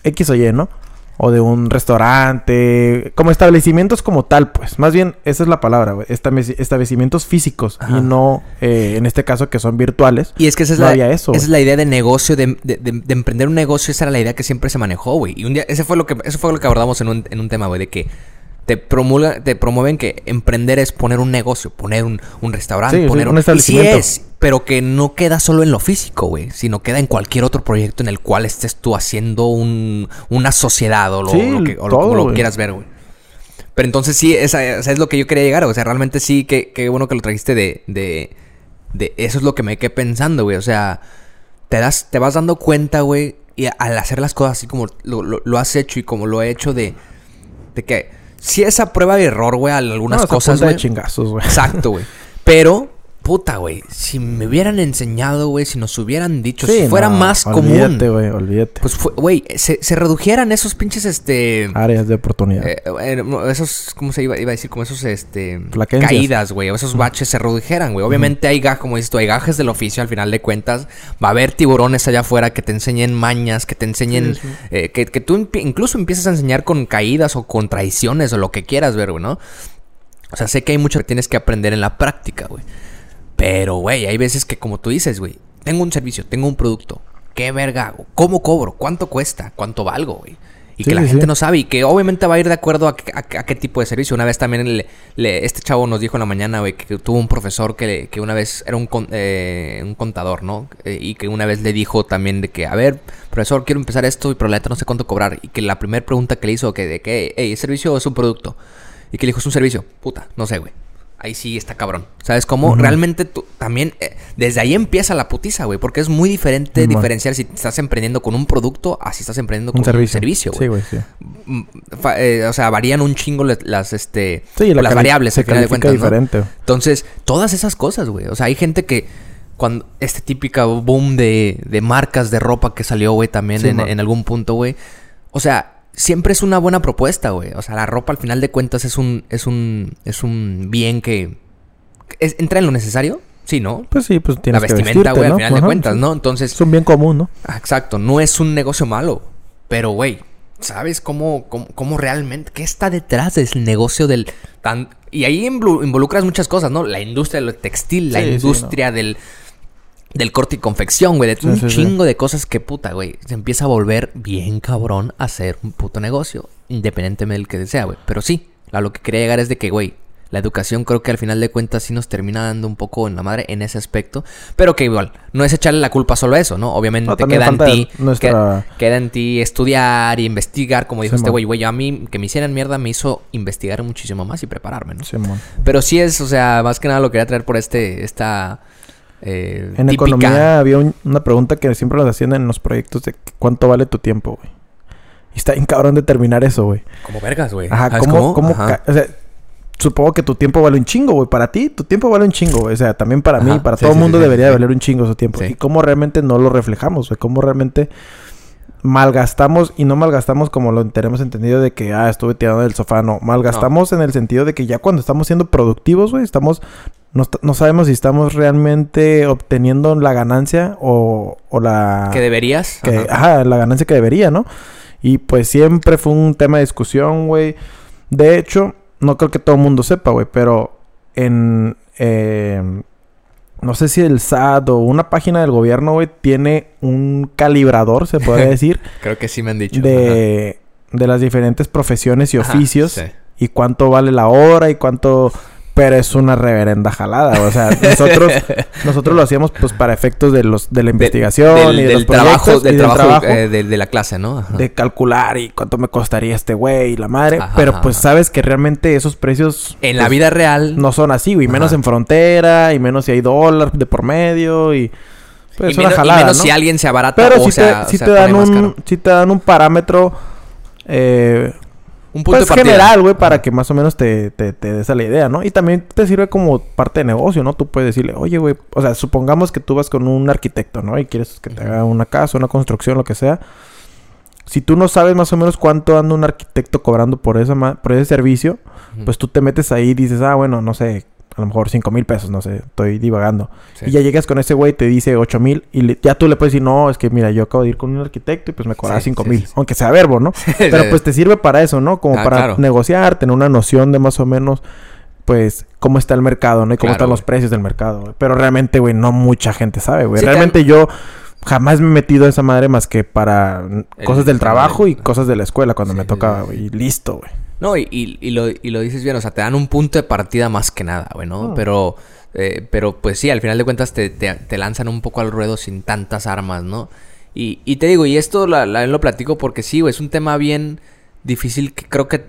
X o Y, ¿no? O de un restaurante. Como establecimientos como tal, pues. Más bien, esa es la palabra, Establecimientos físicos.
Ajá.
Y no, eh, en este caso, que son virtuales.
Y es que esa es,
No
la,
había eso,
esa es la idea de negocio, de, de- de- de emprender un negocio, esa era la idea que siempre se manejó, güey. Y un día, ese fue lo que, eso fue lo que abordamos en un, en un tema, güey, de que te promulga, te promueven que emprender es poner un negocio, poner un, un restaurante,
Sí, sí,
poner
un
y sí
establecimiento.
es, pero que no queda solo en lo físico, güey, sino queda en cualquier otro proyecto en el cual estés tú haciendo un, una sociedad o lo,
Sí,
lo que, o lo-
todo,
como lo
güey.
quieras ver, güey. Pero entonces sí, esa, esa es lo que yo quería llegar, o sea, realmente sí, que qué bueno que lo trajiste de, de, de eso es lo que me quedé pensando, güey. O sea, te das, te vas dando cuenta, güey, y al hacer las cosas así como lo, lo- lo has hecho y como lo he hecho de, de que si esa prueba de error, güey, a algunas
No,
cosas,
chingazos, güey.
Exacto, güey. [LAUGHS] Pero, puta, güey, si me hubieran enseñado, güey, si nos hubieran dicho, si fuera
no,
más
Olvídate,
común,
güey, olvídate.
pues, güey, se, se redujeran esos pinches, este...
Áreas de oportunidad.
Eh, eh, esos, ¿cómo se iba, iba a decir? Como esos, este...
Flaquencias.
Caídas, güey. O esos baches se redujeran, güey. Obviamente hay gajes, como dices tú, hay gajes del oficio al final de cuentas. Va a haber tiburones allá afuera que te enseñen mañas, que te enseñen...
Sí, sí.
eh, que, que tú incluso empieces a enseñar con caídas o con traiciones o lo que quieras ver, güey, ¿no? O sea, sé que hay mucho que tienes que aprender en la práctica, güey. Pero, güey, hay veces que como tú dices, güey, tengo un servicio, tengo un producto. ¿Qué verga hago? ¿Cómo cobro? ¿Cuánto cuesta? ¿Cuánto valgo, güey? Y que la gente no sabe y que obviamente va a ir de acuerdo a, qué tipo de servicio. Una vez también este chavo nos dijo en la mañana, güey, que tuvo un profesor que, que una vez era un, eh, un contador, ¿no? Eh, y que una vez le dijo también de que, a ver, profesor, quiero empezar esto, pero la neta no sé cuánto cobrar. Y que la primera pregunta que le hizo, que de que, hey, ¿es servicio o es un producto? Y que le dijo, es un servicio. Puta, no sé, güey ahí sí está cabrón. ¿Sabes cómo? Realmente tú también, eh, desde ahí empieza la putiza, güey, porque es muy diferente diferenciar si estás emprendiendo con un producto a si estás emprendiendo con un servicio, güey. Sí, güey, sí. Mm, eh, o sea, varían un chingo las, este, las variables, se final de cuentas, diferente. Entonces, todas esas cosas, güey. O sea, hay gente que cuando este típica boom de, de marcas de ropa que salió, güey, también en, en algún punto, güey. O sea, siempre es una buena propuesta, güey. O sea, la ropa al final de cuentas es un, es un, es un bien que entra en lo necesario. Sí, ¿no?
Pues sí, pues tienes La vestimenta, güey, al final
de cuentas, ¿no? Entonces...
Es un bien común, ¿no?
Ah, exacto. No es un negocio malo. Pero, güey, ¿sabes cómo, cómo, realmente... ¿Qué está detrás del negocio del... Tan... Y ahí involucras muchas cosas, ¿no? La industria del textil, la industria del del corte y confección, güey, de un chingo de cosas que puta, güey, se empieza a volver bien cabrón a hacer un puto negocio, independientemente del que sea, güey. Pero sí, a lo que quería llegar es de que, güey, la educación creo que al final de cuentas sí nos termina dando un poco en la madre en ese aspecto, pero que igual, no es echarle la culpa solo a eso, ¿no? Obviamente queda en ti, queda, en ti estudiar y investigar, como dijo este güey, güey, a mí que me hicieran mierda me hizo investigar muchísimo más y prepararme, ¿no? Sí, pero sí es, o sea, más que nada lo quería traer por este, esta
eh, en economía había una pregunta que siempre nos hacían en los proyectos de cuánto vale tu tiempo, güey. Y está bien cabrón determinar eso, güey.
Como vergas, güey.
Ajá, ¿cómo, cómo, o sea, supongo que tu tiempo vale un chingo, güey. Para ti, tu tiempo vale un chingo, güey. O sea, también para mí, para todo el mundo debería valer un chingo su tiempo. Y cómo realmente no lo reflejamos, güey. Cómo realmente malgastamos y no malgastamos como lo tenemos entendido de que, ah, estuve tirando del sofá. No, malgastamos en el sentido de que ya cuando estamos siendo productivos, güey, estamos no, sabemos si estamos realmente obteniendo la ganancia o, la...
Que deberías.
Que, ajá. la ganancia que debería, ¿no? Y pues siempre fue un tema de discusión, güey. De hecho, no creo que todo el mundo sepa, güey, pero en... Eh, no sé si el SAT o una página del gobierno, güey, tiene un calibrador, se puede [LAUGHS] decir.
creo que sí me han dicho.
De, de las diferentes profesiones y oficios. Y cuánto vale la hora y cuánto pero es una reverenda jalada. O sea, [LAUGHS] nosotros, nosotros lo hacíamos pues para efectos de los, de la investigación y de del
trabajo, del, trabajo, eh, de, la clase, ¿no?
De calcular y cuánto me costaría este güey y la madre. pero pues sabes que realmente esos precios.
En la
pues,
vida real.
No son así, güey. Menos en frontera y menos si hay dólar de por medio y.
Pues, es una jalada, y menos si alguien se abarata
Pero o si, sea, te, si te dan un, si te dan un parámetro eh, un punto pues general, güey, para que más o menos te, te, te des a la idea, ¿no? Y también te sirve como parte de negocio, ¿no? Tú puedes decirle, oye, güey, o sea, supongamos que tú vas con un arquitecto, ¿no? Y quieres que te haga una casa, una construcción, lo que sea. Si tú no sabes más o menos cuánto anda un arquitecto cobrando por, esa por ese servicio, pues tú te metes ahí y dices, ah, bueno, no sé, a lo mejor 5 mil pesos, no sé, estoy divagando. Y ya llegas con ese güey, te dice 8 mil y ya tú le puedes decir, no, es que mira, yo acabo de ir con un arquitecto y pues me cobra 5 mil, aunque sea verbo, ¿no? [LAUGHS] Pero pues te sirve para eso, ¿no? Como ah, para negociar, tener una noción de más o menos, pues, cómo está el mercado, ¿no? Y cómo están los precios del mercado. Pero realmente, güey, no mucha gente sabe, güey. realmente yo jamás me he metido a esa madre más que para cosas del trabajo y cosas de la escuela cuando me toca, güey. Y listo, güey.
No, y, y, lo, y lo dices bien, o sea, te dan un punto de partida más que nada, güey, ¿no? Ah. Pero, eh, pero pues sí, al final de cuentas te, te, lanzan un poco al ruedo sin tantas armas, ¿no? Y, y te digo, y esto la, lo platico porque sí, güey, es un tema bien difícil que creo que...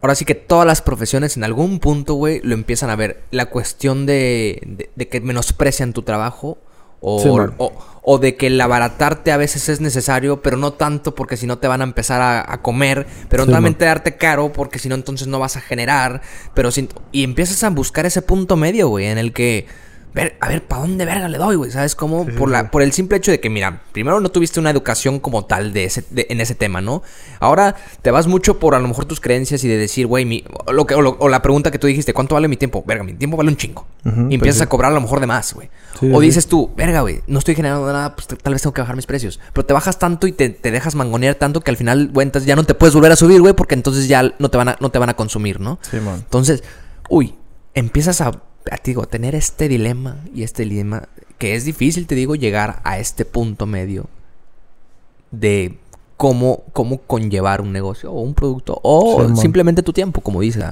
Ahora sí que todas las profesiones en algún punto, güey, lo empiezan a ver. La cuestión de, de, que menosprecian tu trabajo o, o de que el abaratarte a veces es necesario, pero no tanto porque si no te van a empezar a, comer, pero no también darte caro porque si no entonces no vas a generar, pero y empiezas a buscar ese punto medio, güey, en el que a ver, ¿para dónde verga le doy, güey? ¿Sabes cómo? por, la, por el simple hecho de que, mira, primero no tuviste una educación como tal de ese, en ese tema, ¿no? Ahora te vas mucho por a lo mejor tus creencias y de decir, güey, lo que, o, la pregunta que tú dijiste, ¿cuánto vale mi tiempo? Verga, mi tiempo vale un chingo. y pues empiezas a cobrar a lo mejor de más, güey. o dices tú, verga, güey, no estoy generando nada, pues tal vez tengo que bajar mis precios. Pero te bajas tanto y te, dejas mangonear tanto que al final, güey, entonces ya no te puedes volver a subir, güey, porque entonces ya no te van a, no te van a consumir, ¿no? Sí, man. Entonces, uy, empiezas a te digo, tener este dilema y este dilema, que es difícil, te digo, llegar a este punto medio de cómo, cómo conllevar un negocio o un producto o simplemente tu tiempo, como dice.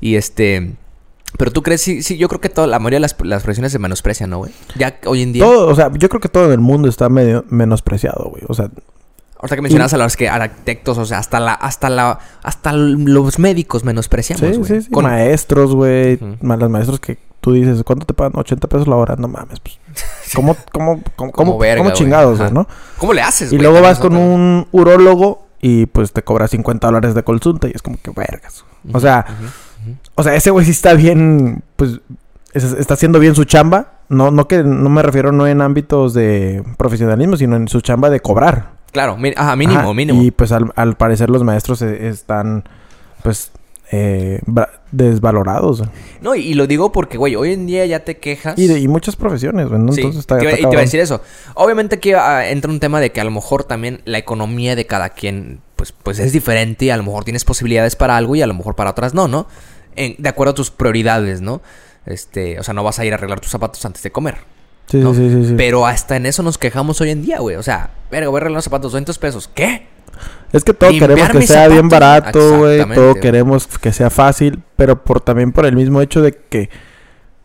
Y este... Pero tú crees, sí, sí, yo creo que toda, la mayoría de las, las profesiones se menosprecian, ¿no, güey? Ya hoy en día.
Todo, o sea, yo creo que todo en el mundo está medio menospreciado, güey. O sea.
Ahorita que mencionas a los que arquitectos, o sea, hasta la, hasta la, hasta los médicos menospreciamos,
güey. Sí, sí, sí. Con maestros, güey. Los maestros que tú dices, ¿cuánto te pagan? 80 pesos la hora. No mames, pues. [LAUGHS] ¿Cómo, cómo, cómo, cómo, cómo chingados, güey, no?
¿Cómo le haces,
Y luego vas con un urólogo y pues te cobra 50 dólares de consulta y es como que vergas. O sea, o sea, ese güey sí está bien, pues está haciendo bien su chamba. No, no que no me refiero no en ámbitos de profesionalismo, sino en su chamba de cobrar.
Claro, ajá, mínimo, mínimo.
Y pues al, al parecer los maestros e, están, pues, eh, desvalorados.
No, y, lo digo porque, güey, hoy en día ya te quejas.
Y, de, y muchas profesiones, güey. Entonces está,
y te voy a decir eso. Obviamente aquí ah, entra un tema de que a lo mejor también la economía de cada quien, pues, pues es diferente. Y a lo mejor tienes posibilidades para algo y a lo mejor para otras no, ¿no? de acuerdo a tus prioridades, ¿no? Este, o sea, no vas a ir a arreglar tus zapatos antes de comer.
Sí, sí, sí, sí,
Pero hasta en eso nos quejamos hoy en día, güey. O sea, verga, voy a arreglar los zapatos, 200 pesos. ¿Qué?
Es que todo queremos que sea bien barato, güey. Todo queremos que sea fácil, pero por también por el mismo hecho de que,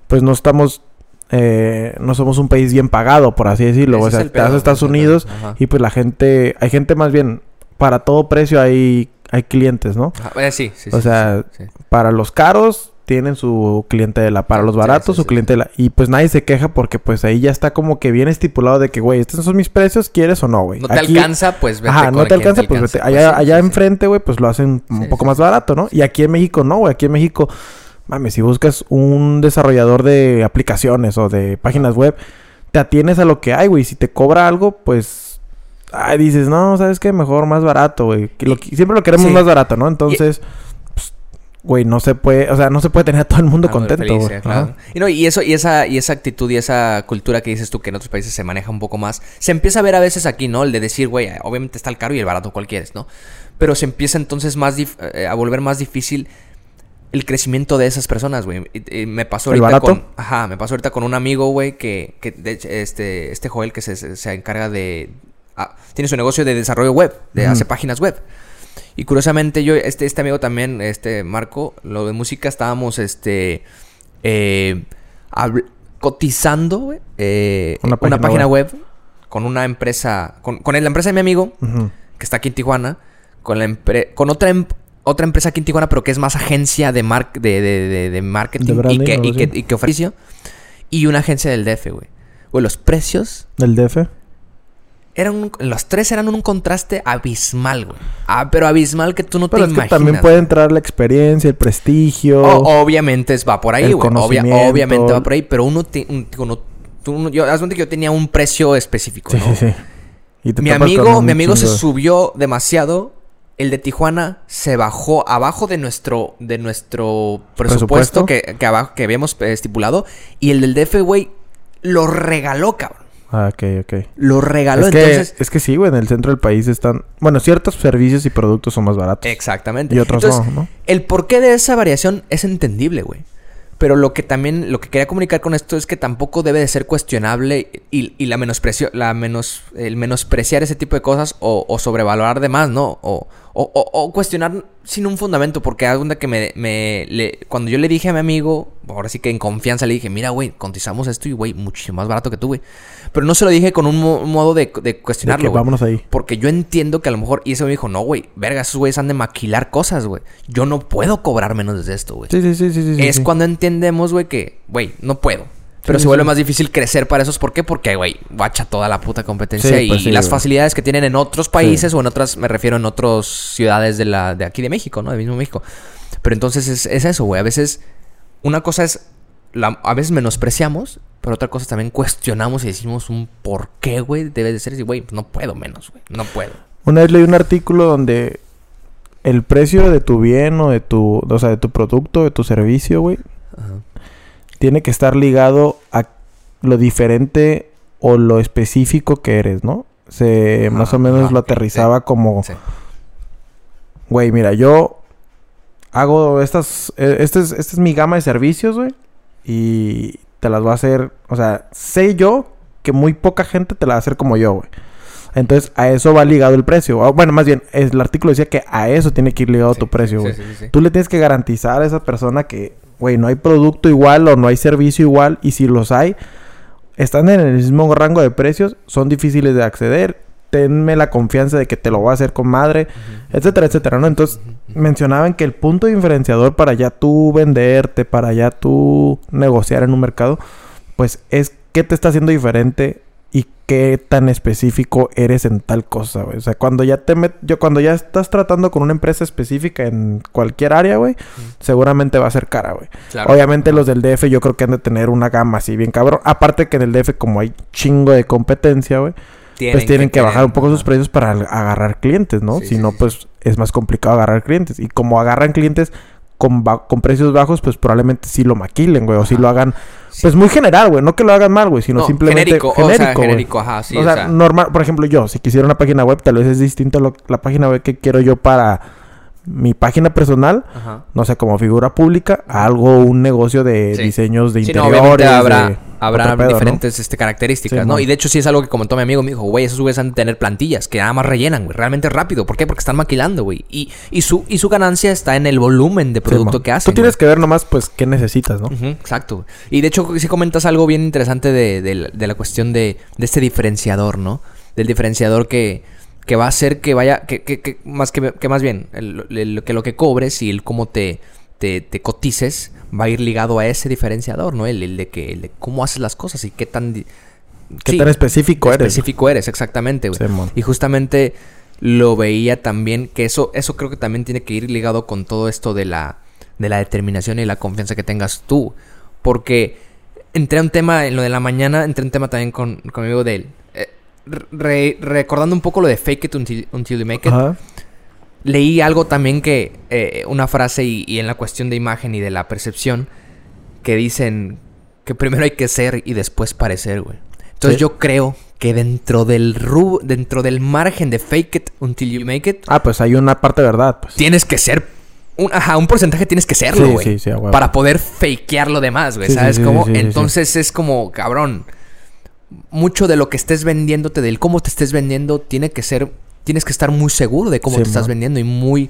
pues no estamos, eh, no somos un país bien pagado, por así decirlo. o sea, vas a Estados Unidos y pues la gente, hay gente más bien, para todo precio hay hay clientes, ¿no?
Eh, sí, sí,
O sea, para los caros tienen su clientela, para los baratos su clientela. Y pues nadie se queja porque pues ahí ya está como que bien estipulado de que, güey, estos son mis precios, ¿quieres o no, güey?
No te alcanza, pues
vete Ajá, no te alcanza, pues vete. Allá, allá enfrente, güey, pues lo hacen un poco más barato, ¿no? Y aquí en México no, güey, aquí en México, mames, si buscas un desarrollador de aplicaciones o de páginas web, te atienes a lo que hay, güey. Si te cobra algo, pues Ay, dices, no, ¿sabes qué? Mejor más barato, güey. siempre lo queremos más barato, ¿no? Entonces, güey, no se puede, o sea, no se puede tener a todo el mundo contento, güey.
Y, no, y eso, y esa, y esa actitud y esa cultura que dices tú que en otros países se maneja un poco más, se empieza a ver a veces aquí, ¿no? El de decir, güey, obviamente está el caro y el barato cual quieres, ¿no? Pero se empieza entonces más eh, a volver más difícil el crecimiento de esas personas, güey. me pasó ahorita con. Ajá, me pasó ahorita con un amigo, güey, que, que de, este, este Joel que se, se encarga de, Ah, tiene su negocio de desarrollo web, de hace páginas web. Y curiosamente yo, este, este amigo también, este Marco, lo de música estábamos, este, eh, cotizando, eh, una página, web. con una empresa, con, con, la empresa de mi amigo, que está aquí en Tijuana, con, la con otra, em, otra empresa aquí en Tijuana, pero que es más agencia de, mar de, de, de, marketing y, que, y, que, y que y una agencia del DF, güey. Güey, los precios...
¿Del DF?
Eran los tres eran un contraste abismal, güey. Ah, pero abismal que tú no te imaginas.
también puede entrar la experiencia, el prestigio.
obviamente va por ahí, güey. obviamente va por ahí, pero uno, uno, yo, que yo tenía un precio específico, ¿no? Sí, sí. mi amigo, mi amigo se subió demasiado. El de Tijuana se bajó abajo de nuestro, de nuestro presupuesto, Que, que, abajo, que habíamos estipulado. Y el del DF, güey, lo regaló, cabrón.
Ah, ok, ok.
Lo regaló,
es que, entonces... Es que sí, güey, en el centro del país están... Bueno, ciertos servicios y productos son más baratos.
Exactamente.
Y otros no, ¿no?
El porqué de esa variación es entendible, güey. Pero lo que también, lo que quería comunicar con esto es que tampoco debe de ser cuestionable y, y la menosprecio, la menos, el menospreciar ese tipo de cosas o, o sobrevalorar de más, ¿no? O, o, o, cuestionar sin un fundamento, porque algo que me, me le, cuando yo le dije a mi amigo, ahora sí que en confianza le dije, mira, güey, cotizamos esto y, güey, muchísimo más barato que tú, güey. Pero no se lo dije con un, modo de, de cuestionarlo.
vámonos ahí.
Porque yo entiendo que a lo mejor, y ese me dijo, no, güey, verga, esos güeyes han de maquilar cosas, güey. Yo no puedo cobrar menos de esto, güey.
Sí, sí, sí, sí,
Es cuando entendemos, güey, que, güey, no puedo. Pero se vuelve más difícil crecer para esos. ¿Por qué? Porque, güey, guacha toda la puta competencia y, pues las facilidades que tienen en otros países o en otras, me refiero en otras ciudades de, la, de aquí de México, ¿no? De mismo México. Pero entonces es, es eso, güey. A veces, una cosa es, la, a veces menospreciamos, pero otra cosa también cuestionamos y decimos un por qué, güey, debe de ser así, güey, pues no puedo menos, güey, no puedo.
Una vez leí un artículo donde el precio de tu bien o de tu, o sea, de tu producto, de tu servicio, güey, tiene que estar ligado a lo diferente o lo específico que eres, ¿no? Se más o menos lo aterrizaba como güey, mira, yo hago estas eh, este es, esta es mi gama de servicios, güey, y te las va a hacer, o sea, sé yo que muy poca gente te la va a hacer como yo, güey. Entonces, a eso va ligado el precio. Bueno, más bien, el artículo decía que a eso tiene que ir ligado
Sí,
tu precio, güey. Tú le tienes que garantizar a esa persona que, güey, no hay producto igual o no hay servicio igual. Y si los hay, están en el mismo rango de precios, son difíciles de acceder. Tenme la confianza de que te lo voy a hacer con madre, etcétera, etcétera, ¿no? Entonces, mencionaban que el punto diferenciador para ya tú venderte, para ya tú negociar en un mercado, pues es qué te está haciendo diferente qué tan específico eres en tal cosa, güey. O sea, cuando ya te met... yo cuando ya estás tratando con una empresa específica en cualquier área, güey, seguramente va a ser cara, güey.
Claro.
Obviamente los del DF yo creo que han de tener una gama así bien cabrón. Aparte que en el DF como hay chingo de competencia, güey, pues tienen que, bajar un poco sus precios para agarrar clientes, ¿no?
Sí,
si
sí,
no,
sí,
pues es más complicado agarrar clientes. Y como agarran clientes con, ba- con precios bajos, pues probablemente sí lo maquilen, güey. O sí
Ajá.
lo hagan,
Sí.
pues muy general, güey. No que lo hagan mal, güey, sino
No,
simplemente
genérico,
genérico,
o sea, genérico, ajá, sí,
o,
o
sea,
sea.
normal, por ejemplo, yo, si quisiera una página web, tal vez es distinto lo- la página web que quiero yo para mi página personal,
Ajá.
no sé, como figura pública, algo, un negocio de
Sí.
diseños de
Sí, no,
interiores.
obviamente habrá,
de
habrá
¿no?
diferentes este, características,
Sí,
¿no? Y de hecho sí es algo que comentó mi amigo, me dijo, güey, esos güeyes han de tener plantillas que nada más rellenan, güey, realmente rápido. ¿Por qué? Porque están maquilando, güey. Y, y, su, y su ganancia está en el volumen de producto que hacen.
Tú tienes
güey.
que ver nomás, pues, qué necesitas, ¿no?
Exacto. Y de hecho, sí comentas algo bien interesante de, de la- de la cuestión de, de este diferenciador, ¿no? Del diferenciador que, que va a hacer que vaya, que, que, que más que, que más bien, el- el- que lo que cobres y el cómo te, te, te cotices va a ir ligado a ese diferenciador, ¿no? El, el de que el de cómo haces las cosas y qué tan
Qué
sí,
tan específico eres.
específico eres, exactamente, güey. Y justamente lo veía también que eso, eso creo que también tiene que ir ligado con todo esto de la, de la determinación y la confianza que tengas tú. Porque entré a un tema, en lo de la mañana, entré a un tema también con, con mi amigo de él. Re- recordando un poco lo de fake it until, until you make it. Leí algo también que, eh, una frase y, y en la cuestión de imagen y de la percepción, que dicen que primero hay que ser y después parecer, güey. Entonces
Sí.
yo creo que dentro del ru- dentro del margen de fake it until you make it,
Ah, pues hay una parte de verdad, pues.
tienes que ser un, ajá, un porcentaje tienes que serlo, güey.
sí, sí,
para poder fakear lo demás, güey. ¿Sabes cómo? Entonces es como, cabrón. Mucho de lo que estés vendiéndote, del cómo te estés vendiendo, tiene que ser. Tienes que estar muy seguro de cómo
Sí,
te estás vendiendo y muy.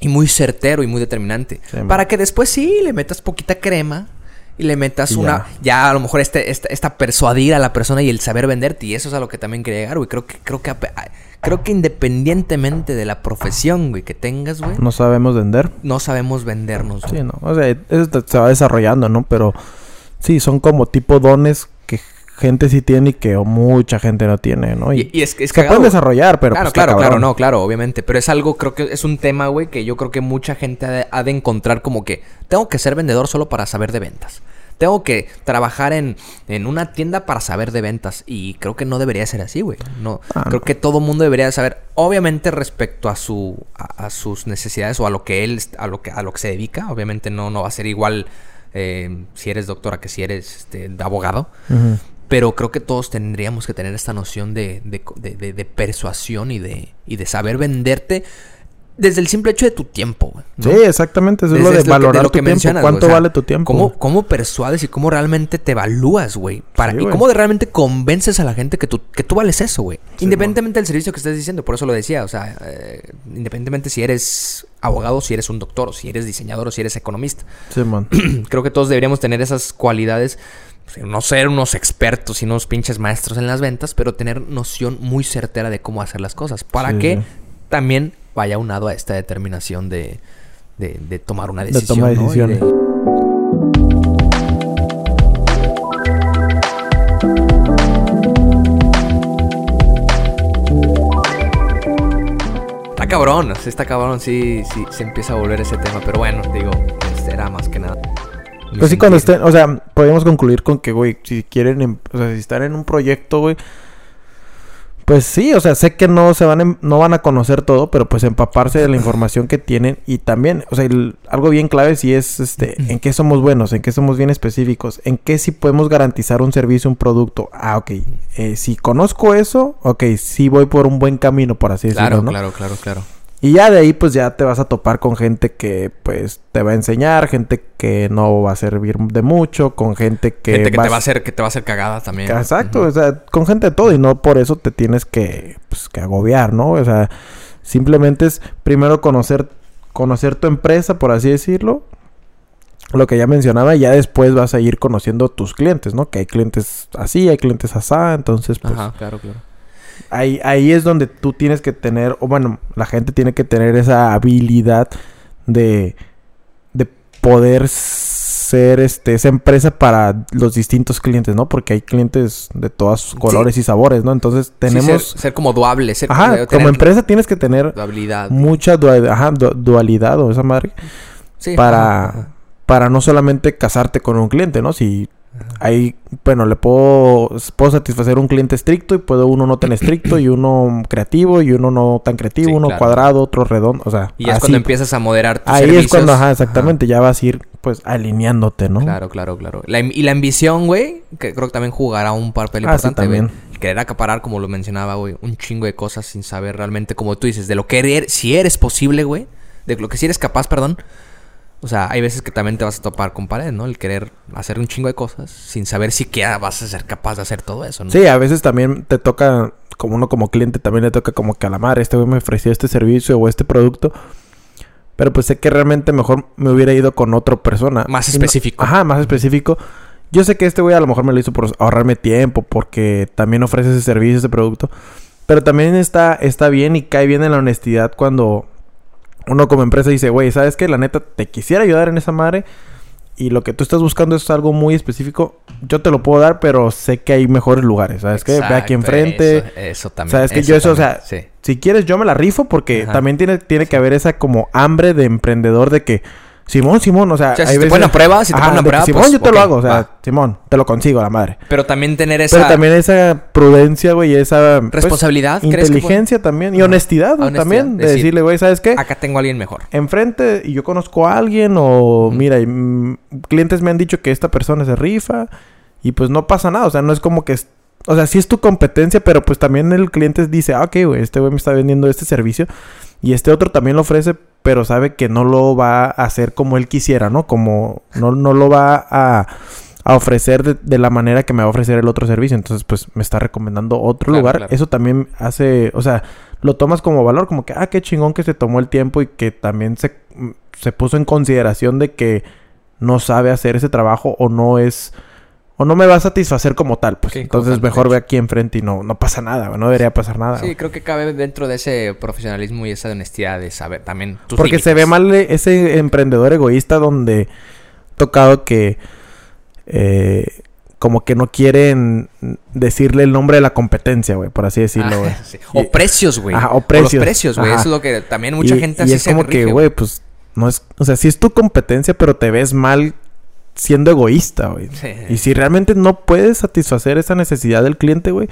Y muy certero y muy determinante.
Sí,
para que después sí le metas poquita crema. Y le metas
Y
una. Ya a lo mejor este, esta, esta persuadir a la persona y el saber venderte. Y eso es a lo que también quería llegar, güey. Creo que, creo que creo que independientemente de la profesión, güey, que tengas, güey,
No sabemos vender.
no sabemos vendernos, güey.
Sí, no. O sea, eso te- se va desarrollando, ¿no? Pero sí, son como tipo dones que gente sí tiene y que mucha gente no tiene, ¿no?
Y, y es, es
se
cagado,
pueden desarrollar, pero
claro,
pues,
claro, claro, no, claro, obviamente. Pero es algo, creo que es un tema, güey, que yo creo que mucha gente ha de, ha de encontrar como que tengo que ser vendedor solo para saber de ventas. Tengo que trabajar en, en una tienda para saber de ventas. Y creo que no debería ser así, güey. No,
Ah,
creo
no.
que todo mundo debería saber, obviamente, respecto a su a, a sus necesidades o a lo que él a lo que a lo que se dedica. Obviamente no, no va a ser igual eh, si eres doctora que si eres este, abogado.
Ujú.
Pero creo que todos tendríamos que tener esta noción de, de- de- de- de persuasión y de, y de saber venderte desde el simple hecho de tu tiempo.
Sí, exactamente. Eso es
Desde
lo de
lo que-
valorar
lo que
tu tiempo.
mencionas,
¿Cuánto
güey, o sea,
vale tu tiempo?
¿Cómo, cómo persuades y cómo realmente te evalúas, güey? Para,
Sí,
y cómo de realmente convences a la gente que tú, que tú vales eso, güey.
Sí,
independientemente del servicio que estés diciendo, por eso lo decía. O sea, eh, independientemente si eres abogado, si eres un doctor, o si eres diseñador, o si eres economista.
Simón. [CLEARS THROAT]
Creo que todos deberíamos tener esas cualidades. Pues, No ser unos expertos y unos pinches maestros en las ventas, pero tener noción muy certera de cómo hacer las cosas. Para
Sí,
que también vaya unado a esta determinación de, de, de tomar una
De
decisión.
toma de
¿no?
Decisiones.
de- Está cabrón, está cabrón, sí, sí, se empieza a volver ese tema. Pero bueno, digo, este era más que nada.
Pues sí, cuando estén, o sea, podemos concluir con que, güey, si quieren, em- o sea, si están en un proyecto, güey, pues sí, o sea, sé que no se van, em- no van a conocer todo, pero pues empaparse de la información que tienen y también, o sea, el- algo bien clave sí es, este, en qué somos buenos, en qué somos bien específicos, en qué sí podemos garantizar un servicio, un producto. Ah, ok, eh, si conozco eso, ok, sí voy por un buen camino, por así decirlo,
Claro, claro, claro, claro.
Y ya de ahí pues ya te vas a topar con gente que pues te va a enseñar, gente que no va a servir de mucho, con gente que...
Gente que te va a hacer, que te va a hacer cagada también.
Exacto, o sea, con gente de todo y no por eso te tienes que, pues, que agobiar, ¿no? O sea, simplemente es primero conocer, conocer tu empresa, por así decirlo, lo que ya mencionaba, y ya después vas a ir conociendo tus clientes, ¿no? Que hay clientes así, hay clientes así, entonces pues...
Ajá, claro, claro.
Ahí, ahí es donde tú tienes que tener, o bueno, la gente tiene que tener esa habilidad de, de poder ser este, esa empresa para los distintos clientes, ¿no? Porque hay clientes de todos colores y sabores, ¿no? Entonces tenemos...
Sí, ser, ser, como duable, ser
Ajá, como empresa tienes que tener
dualidad.
mucha dualidad, ajá, du dualidad o esa madre.
Sí,
para,
ajá.
para no solamente casarte con un cliente, ¿no? Si Ahí, bueno, le puedo, puedo satisfacer un cliente estricto y puedo uno no tan estricto y uno creativo y uno no tan creativo,
Sí,
uno
claro.
cuadrado, otro redondo, o sea,
Y es cuando empiezas a moderar tus
Ahí
servicios.
es cuando, ajá, exactamente, ya vas a ir pues alineándote, ¿no?
Claro, claro, claro. La- y la ambición, güey, que creo que también jugará un papel
Ah,
importante,
también.
Querer acaparar, como lo mencionaba, güey, un chingo de cosas sin saber realmente, como tú dices, de lo que eres, si eres posible, güey, de lo que si eres capaz, perdón. O sea, hay veces que también te vas a topar con pared, ¿no? El querer hacer un chingo de cosas sin saber siquiera vas a ser capaz de hacer todo eso, ¿no?
Sí, a veces también te toca, como uno como cliente, también le toca como que a la madre, este güey me ofreció este servicio o este producto. Pero pues sé que realmente mejor me hubiera ido con otra persona.
Más
no-
específico.
ajá, más específico. Yo sé que este güey a lo mejor me lo hizo por ahorrarme tiempo, porque también ofrece ese servicio, ese producto. Pero también está, está bien y cae bien en la honestidad cuando uno como empresa dice, güey, ¿sabes qué? La neta, te quisiera ayudar en esa madre. Y lo que tú estás buscando es algo muy específico. Yo te lo puedo dar, pero sé que hay mejores lugares. ¿Sabes qué? Ve aquí enfrente.
Eso, eso también.
¿Sabes qué? Yo eso, o sea,
sí.
Si quieres, yo me la rifo porque
Ajá.
también tiene, tiene que haber esa como hambre de emprendedor de que, Simón, Simón, o sea,
O sea, si te
veces-
ponen a prueba, si te ponen a prueba,
Simón,
pues,
yo te lo hago, o sea,
va.
Simón, te lo consigo, la madre.
Pero también tener esa
Pero también esa prudencia, güey, esa pues,
responsabilidad, ¿crees que puede-
inteligencia también y honestidad, güey, también de
decir,
decirle, güey, ¿sabes qué?
acá tengo a alguien mejor.
enfrente y yo conozco a alguien o mira, y, mm, clientes me han dicho que esta persona se rifa y pues no pasa nada, o sea, no es como que es- o sea, sí es tu competencia, pero pues también el cliente dice, ah, ok, güey, este güey me está vendiendo este servicio y este otro también lo ofrece, pero sabe que no lo va a hacer como él quisiera, ¿no? Como no, no lo va a, a ofrecer de, de la manera que me va a ofrecer el otro servicio, entonces pues me está recomendando otro
Claro,
lugar,
claro.
eso también hace, o sea, lo tomas como valor, como que, ah, qué chingón que se tomó el tiempo y que también se, se puso en consideración de que no sabe hacer ese trabajo o no es, o no me va a satisfacer como tal, pues. Entonces mejor ve aquí enfrente y no, no pasa nada, no debería pasar nada.
Sí,
güey.
creo que cabe dentro de ese profesionalismo y esa honestidad de saber también tus
Porque se ve mal ese emprendedor egoísta donde tocado que eh, como que no quieren decirle el nombre de la competencia, güey, por así decirlo, güey.
Ah, [LAUGHS] sí. O precios, güey.
Ajá, o
los
precios.
precios, güey. Eso es lo que también mucha
y,
gente
y
así
es
se
como que, güey, pues no es, o sea, sí es tu competencia, pero te ves mal siendo egoísta, güey.
Sí.
Y si realmente no puedes satisfacer esa necesidad del cliente, güey,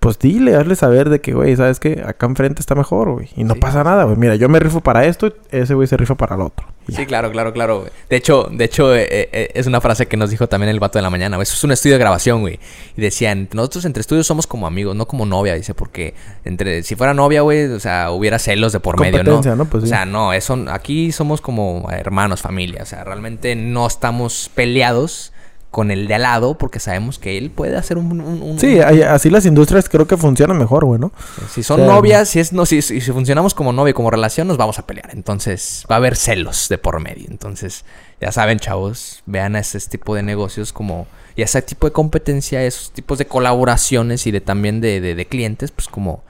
pues dile, hazle saber de que, güey, ¿sabes qué? Acá enfrente está mejor, güey. Y no
Sí.
pasa nada, güey. Mira, yo me rifo para esto y ese güey se rifa para el otro.
Sí, claro, claro, claro. güey. De hecho, de hecho eh, eh, es una frase que nos dijo también el vato de la mañana. güey. Eso es un estudio de grabación, güey. Y decían, nosotros entre estudios somos como amigos, no como novia. Dice, porque entre si fuera novia, güey, o sea, hubiera celos de por medio, ¿no?
¿no? Pues
o
sí.
sea, no, eso, aquí somos como hermanos, familia. O sea, realmente no estamos peleados con el de al lado porque sabemos que él puede hacer un... un- un-
Sí, hay- así las industrias creo que funcionan mejor, güey, ¿no?
Si son
O sea,
novias, si es no, si, si si funcionamos como novia y como relación, nos vamos a pelear. Entonces, va a haber celos de por medio. Entonces, ya saben, chavos, vean a ese tipo de negocios como. Y a ese tipo de competencia, esos tipos de colaboraciones y de también de, de- de clientes, pues como,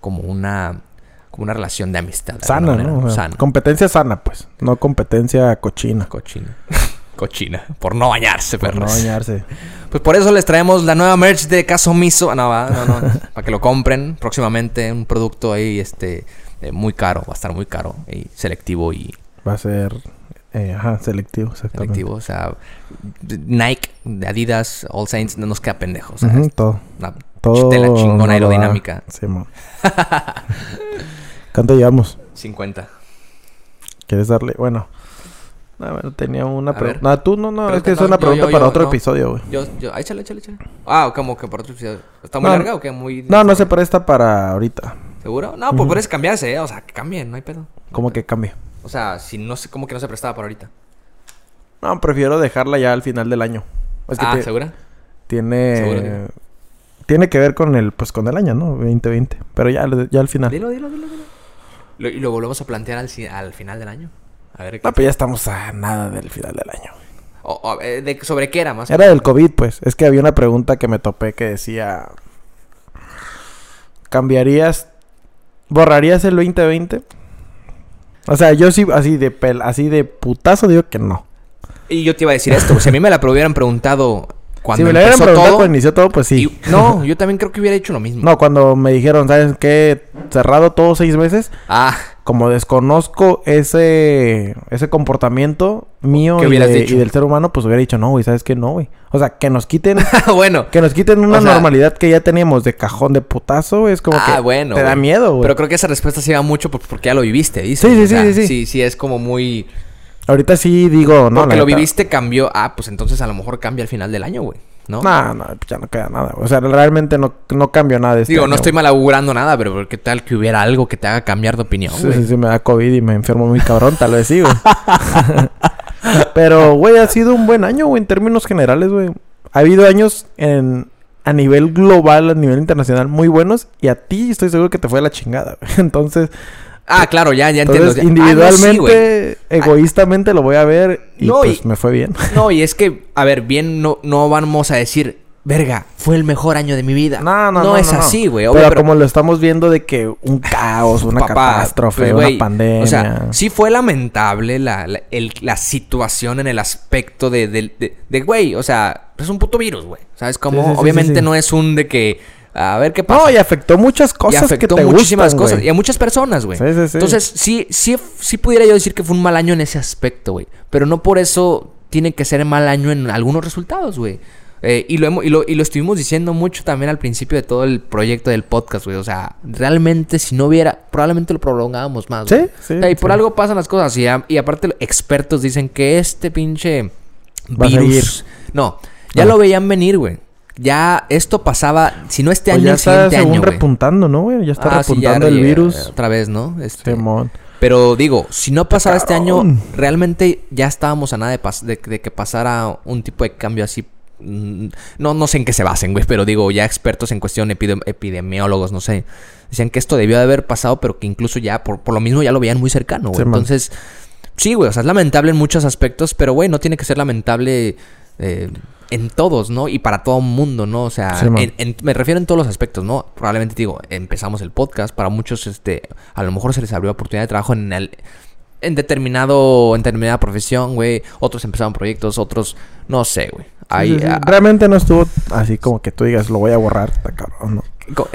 como una. Como una relación de amistad.
Sana, ¿no?
manera.
O sea,
Sana.
Competencia sana, pues. No competencia cochina.
Cochina. [LAUGHS] Cochina. Por no bañarse,
Por no bañarse.
Pues por eso les traemos la nueva merch de Caso Miso. No, va, no, no. [LAUGHS] para que lo compren próximamente. Un producto ahí, este, eh, muy caro. Va a estar muy caro. Y selectivo y
Va a ser, eh, ajá, selectivo, exactamente.
selectivo. O sea, Nike, Adidas, All Saints, no nos queda pendejo. O sea,
todo.
una
Todo.
tela chingona aerodinámica.
Sí. [LAUGHS] ¿Cuánto llevamos?
50.
¿Quieres darle? Bueno. No, bueno, tenía una
A
pregunta.
ver.
No, tú no, no.
Pero
es que
no,
es una
yo-
pregunta
yo-
para
yo-
otro
no.
episodio, güey.
Yo, yo, échale, échale, échale. Ah, como que por otro episodio. ¿Está muy
No,
larga o qué? Muy...
No, no se presta para ahorita.
¿Seguro? No, pues puedes cambiarse, ¿eh? O sea, que cambien, no hay pedo.
¿Cómo que cambie?
O sea, si no sé, como que no se prestaba por ahorita.
No, prefiero dejarla ya al final del año. Es que
ah,
te-
¿segura?
tiene
¿Seguro
tiene que ver con el pues con el año, ¿no? 2020, pero ya ya al final.
Dilo, dilo, dilo, dilo. Lo- y lo volvemos a plantear al, al final del año. A ver, ¿qué-
No, pues ya estamos a nada del final del año.
o- o, eh, de- ¿sobre qué era más?
Era del COVID, pues. Es que había una pregunta que me topé que decía... ¿Cambiarías... ¿Borrarías el 2020? O sea, yo sí, así de pel así de putazo digo que no.
Y yo te iba a decir esto. Si a mí me la [LAUGHS] hubieran preguntado cuando
si me lo hubieran preguntado
todo...
cuando inició todo, pues sí.
y- no, [LAUGHS] yo también creo que hubiera hecho lo mismo.
No, cuando me dijeron, ¿sabes qué? Cerrado todo seis meses.
Ah,
Como desconozco ese... Ese comportamiento mío
¿Qué
y, de- del ser humano, pues hubiera dicho, no, güey, ¿sabes qué? No, güey. O sea, que nos quiten... [LAUGHS]
bueno.
Que nos quiten una
O sea-
normalidad que ya teníamos de cajón de putazo, es como
Ah,
que
bueno,
te da miedo, güey.
Pero creo que esa respuesta se va mucho por- porque ya lo viviste, dices.
Sí, sí,
O sea,
sí, sí, sí.
Sí, sí, es como muy...
Ahorita sí digo, no,
porque lo
neta.
viviste, cambió. Ah, pues entonces a lo mejor cambia al final del año, güey. ¿No?
No, no, ya no queda nada. güey. O sea, realmente no, no cambio nada este
Digo,
año,
no estoy
güey.
mal augurando nada, pero ¿qué tal que hubiera algo que te haga cambiar de opinión,
Sí,
güey?
sí, sí, me da COVID y me enfermo muy cabrón, tal vez sí, güey. [LAUGHS] Pero, güey, ha sido un buen año, güey, en términos generales, güey. Ha habido años en... A nivel global, a nivel internacional, muy buenos. Y a ti estoy seguro que te fue la chingada, güey. [LAUGHS] Entonces,
Ah, claro, ya, ya entiendo.
entonces
Ah, no, sí,
individualmente,
güey.
egoístamente lo voy a ver. Y
No, y-
pues me fue bien.
No, y [LAUGHS] es que, a ver, bien, no, no vamos a decir, verga, fue el mejor año de mi vida.
No, no, no.
es
no, no.
así, güey.
Pero, como lo estamos viendo de que un [LAUGHS] caos, una
Papá,
catástrofe,
pues,
una
güey,
pandemia.
O sea, sí fue lamentable la, la, el- la situación en el aspecto de, de, de- de, güey, o sea, es un puto virus, güey. ¿Sabes cómo?
Sí, sí,
Obviamente
sí.
no es un de que, a ver qué pasa.
no, y afectó muchas
y
cosas
afectó
que te
muchísimas
gustan,
cosas y a muchas personas, güey.
Sí, sí, sí.
Entonces, sí, sí, sí pudiera yo decir que fue un mal año en ese aspecto, güey. Pero no por eso tiene que ser mal año en algunos resultados, güey. Eh, y, lo hemos- y, lo, y lo estuvimos diciendo mucho también al principio de todo el proyecto del podcast, güey. O sea, realmente si no hubiera, probablemente lo prolongábamos más.
Sí,
güey.
sí,
O sea, y por
sí.
algo pasan las cosas. Y, a- y aparte, expertos dicen que este pinche virus. No, ya
Ah.
lo veían venir, güey. Ya esto pasaba, si no este
Pues
año,
ya
el
está
siguiente
según
año,
repuntando, ¿no, güey? Ya está
Ah, sí, ya
repuntando el virus.
Otra vez, ¿no? Este,
Simón.
pero digo, si no pasaba este año, realmente ya estábamos a nada de, pas- de, de que pasara un tipo de cambio así. mm, No, no sé en qué se basen, güey, pero digo, ya expertos en cuestión, epidem- epidemiólogos, no sé, decían que esto debió de haber pasado, pero que incluso ya, por, por lo mismo, ya lo veían muy cercano, güey.
Sí, man.
Entonces, sí, güey, o sea, es lamentable en muchos aspectos, pero, güey, no tiene que ser lamentable eh, en todos, ¿no? Y para todo mundo, ¿no? O sea,
Sí,
en- en- me refiero en todos los aspectos, ¿no? Probablemente digo, empezamos el podcast, para muchos, este, a lo mejor se les abrió oportunidad de trabajo en el, en determinado, en determinada profesión, güey. Otros empezaron proyectos, otros, no sé, güey. Ahí,
Sí, sí, sí.
ah,
Realmente no estuvo así como que tú digas, lo voy a borrar. Está cabrón, ¿no?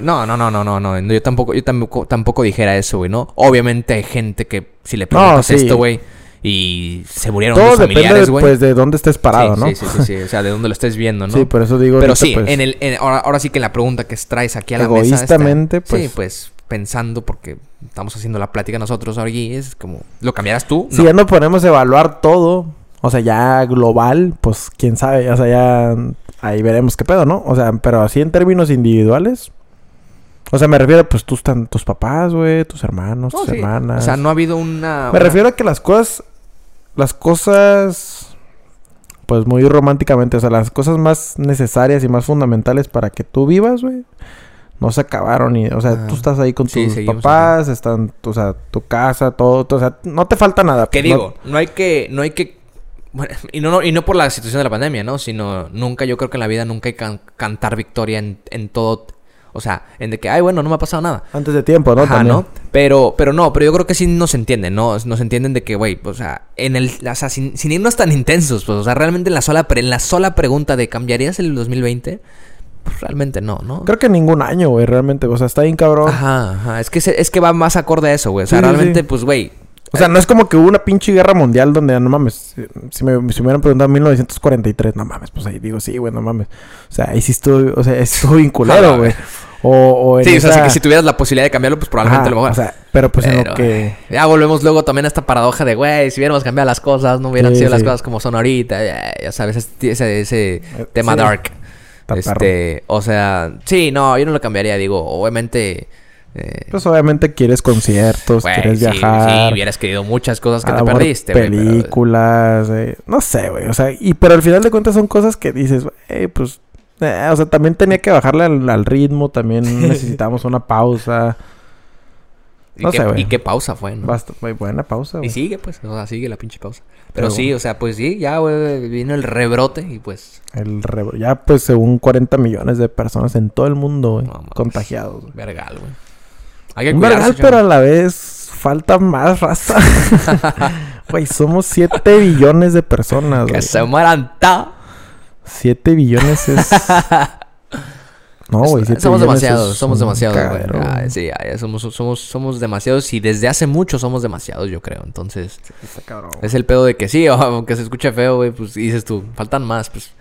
no, no, no, no, no, no, yo tampoco, yo tampoco, tampoco dijera eso, güey, ¿no? Obviamente hay gente que si le preguntas esto, güey, y se murieron
Todo
los familiares, güey.
pues, de dónde estés parado,
sí,
¿no?
sí, sí, sí, sí, o sea, de dónde lo estés viendo, ¿no?
Sí, por eso digo
Pero sí,
pues,
en el, en- ahora, ahora sí que la pregunta que traes aquí a la mesa.
Egoístamente, pues-
Sí, pues pensando porque estamos haciendo la plática nosotros aquí, es como, ¿lo cambiarás tú?
Si ya nos ponemos a evaluar todo, o sea, ya global, pues quién sabe, o sea, ya ahí veremos qué pedo, ¿no? O sea, pero así en términos individuales. O sea, me refiero, pues tus, tan- tus papás, güey, tus hermanos,
No,
tus
sí.
hermanas.
O sea, no ha habido una...
Me
una-
refiero a que las cosas, las cosas, pues muy románticamente, o sea, las cosas más necesarias y más fundamentales para que tú vivas, güey, no se acabaron. Y, o sea,
Ah.
tú estás ahí con tus papás, están, o sea, tu casa, todo, todo, o sea, no te falta nada.
¿Qué
no-
digo? No hay que... No hay que... bueno, y no, no, y no por la situación de la pandemia, ¿no? Sino nunca, yo creo que en la vida nunca hay que can- cantar victoria en, en todo... O sea, en de que, ay, bueno, no me ha pasado nada.
Antes de tiempo, ¿no?
Ajá,
También.
¿no? Pero, pero no, pero yo creo que sí nos entienden, ¿no? Nos entienden de que, güey, o sea, en el, o sea, sin, sin irnos tan intensos, pues, o sea, realmente en la sola, pre- en la sola pregunta de ¿cambiarías el 2020? Pues realmente no, ¿no?
Creo que ningún año, güey, realmente. O sea, está bien cabrón.
Ajá, ajá, es que, se- es que va más acorde a eso, güey. O sea,
Sí,
realmente,
sí.
pues, güey,
O sea, no es como que hubo una pinche guerra mundial donde, no mames, si- me, si me hubieran preguntado en 1943, no mames, pues ahí digo, sí, güey, no mames. O sea, ahí sí estuvo, o sea, estuvo bien culero, güey. O, o en
sí, o sea, que si tuvieras la posibilidad de cambiarlo, pues probablemente
Ajá,
lo mejor.
O sea, pero pues en
Pero,
lo que...
Ya volvemos luego también a esta paradoja de, güey, si hubiéramos cambiado las cosas, no hubieran
Sí,
sido las cosas como son ahorita. Ya, ya sabes, ese, ese, ese
Eh,
tema
sí.
dark. Este, o sea, sí, no, yo no lo cambiaría, digo, obviamente Eh,
Pues obviamente quieres conciertos,
güey,
quieres
sí,
viajar.
Sí, hubieras querido muchas cosas que te perdiste, pero-
Películas, eh, no sé, güey. O sea, y pero al final de cuentas son cosas que dices, güey, pues. Eh, o sea, también tenía que bajarle al, al ritmo, también [LAUGHS] necesitamos una pausa.
Y, qué, y pausa fue, ¿no?
Basta, muy buena pausa,
Y
güey.
sigue, pues, o sea, sigue la pinche pausa. Pero,
Pero
sí,
bueno.
o sea, pues sí, ya, güey, vino el rebrote y pues,
El re- ya, pues, según 40 millones de personas en todo el mundo, güey,
No mames.
contagiados. güey.
vergal, güey. Hay que
Un
cuidarse,
vergal, pero a la vez falta más raza. [LAUGHS] [LAUGHS] Güey, somos 7 billones de personas,
Que
güey.
se mueran ta.
7 billones es... [LAUGHS] No, güey, 7
somos
billones
demasiados,
es
somos demasiados, güey. Ah,
güey.
sí, ya, ya somos, somos, somos demasiados y desde hace mucho somos demasiados, yo creo. Entonces,
Está cabrón.
es el pedo de que sí, [LAUGHS] aunque se escuche feo, güey, pues dices tú, faltan más, pues,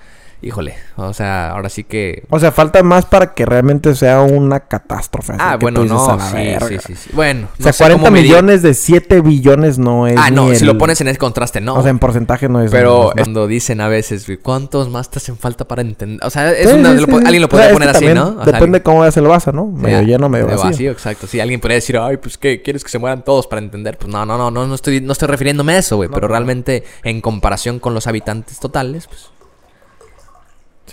híjole. O sea, ahora sí que...
O sea, falta más para que realmente sea una catástrofe.
Ah, bueno, no,
"A la
sí,
verga".
sí, sí, sí. Bueno,
O sea,
no sé
40
cómo medir.
millones de 7 billones no es
Ah, no, si lo pones en ese contraste, no.
O sea, en porcentaje no es...
Pero
no es-
cuando dicen a veces, ¿cuántos más te hacen falta para entender? O sea, es
Sí,
una-
sí,
lo
sí,
po-
sí.
alguien lo
O
podría
sea,
poner así, ¿no? O sea,
Depende cómo veas el vaso, ¿no?
alguien-
Medio lleno, medio
de
vacío.
exacto. Sí, alguien podría decir, ay, pues, ¿qué? ¿Quieres que se mueran todos para entender? Pues no, no, no, no, no estoy, no estoy refiriéndome a eso, güey. pero realmente, en comparación con los habitantes totales, pues,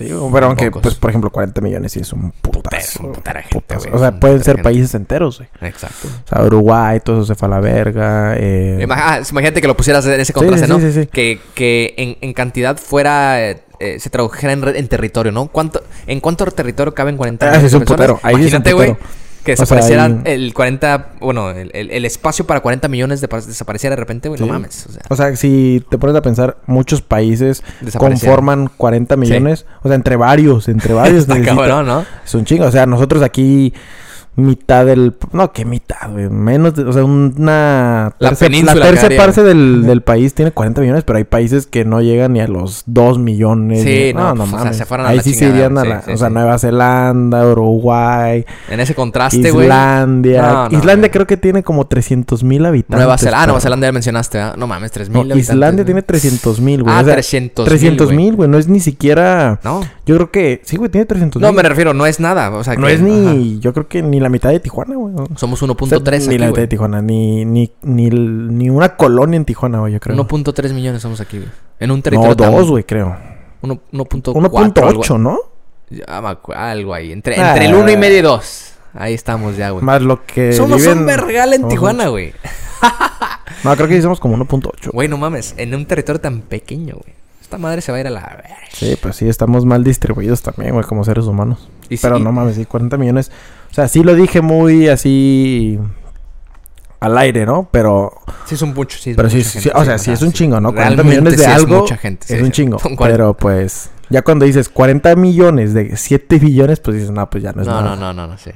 Sí, pero aunque,
Pocos.
pues, por ejemplo, 40 millones sí es un putazo.
Putero, gente,
O sea, pueden ser
gente.
países enteros, güey.
exacto.
O sea, Uruguay, todo eso se fue a la verga. Eh...
Ah, imagínate que lo pusieras en ese contraste,
sí,
¿no?
sí, sí.
Que, que en, en cantidad fuera... eh, eh, se tradujera en, en territorio, ¿no? ¿Cuánto, ¿En cuánto territorio caben 40
Ah,
millones
sí, es un putero. Ahí sí
Imagínate, güey. Que
sea,
desaparecieran el 40... Bueno, el, el- el espacio para 40 millones de, desapareciera de repente, güey.
Sí.
No mames. O sea,
O sea, si te pones a pensar, muchos países conforman 40 millones. O sea, entre varios, entre varios. [LAUGHS]
está
necesita-
cabrón, ¿no?
Es un chingo. O sea, nosotros aquí, mitad del. No, que mitad, güey. Menos. de- o sea, una.
La
tercia-
península
La tercera parte del, del país tiene 40 millones, pero hay países que no llegan ni a los 2 millones.
Sí,
ni-
no, pues, o sea,
mames.
se fueron a
Ahí
la
sí se
chingada,
irían a
sí,
la.
sí,
o sea,
sí.
Nueva Zelanda, Uruguay,
En ese contraste, güey.
Islandia.
No, no,
Islandia
güey.
creo que tiene como 300 mil habitantes.
Nueva Zelanda. Ah,
pero-
Nueva Zelanda ya mencionaste, ¿verdad? No mames, 3
No,
mil
Islandia tiene 300 mil, güey.
Ah,
O sea,
300
300 mil, güey. No es ni siquiera.
No.
Yo creo que. Sí, güey, tiene 300
No,
mil.
me refiero, no es nada. O sea,
No es ni. Yo creo que ni la mitad de Tijuana, güey. O
Somos
sea,
1.3
Ni
aquí,
la mitad de Tijuana. Ni, ni, ni, ni una colonia en Tijuana, güey, yo creo.
1.3 millones somos aquí, güey. En un
no,
territorio tan-
dos, güey, creo.
Uno- 1.4.
1.8, ¿no?
Ya algo ahí. Entre,
Ah.
entre el 1 y medio y 2. Ahí estamos ya, güey.
Más lo que.
Somos
viven-
un vergal en
somos
Tijuana, güey. [LAUGHS]
No, creo que somos como 1.8.
Güey, no mames. En un territorio tan pequeño, güey. Esta madre se va a ir a la.
Sí, pues sí, estamos mal distribuidos también, güey, como seres humanos.
Y
Pero
sí-
no mames, sí, 40 millones. O sea, sí lo dije muy así. Al aire, ¿no? Pero.
Sí es un mucho, sí es
Pero sí, sí, o sea, sí es un chingo, ¿no? 40
Realmente
millones de
sí
algo
Es mucha gente. sí,
es un chingo.
Son 40.
Pero pues, ya cuando dices 40 millones de 7 billones, pues dices, no, pues ya no es
No,
nada.
no, no, no, no, sí.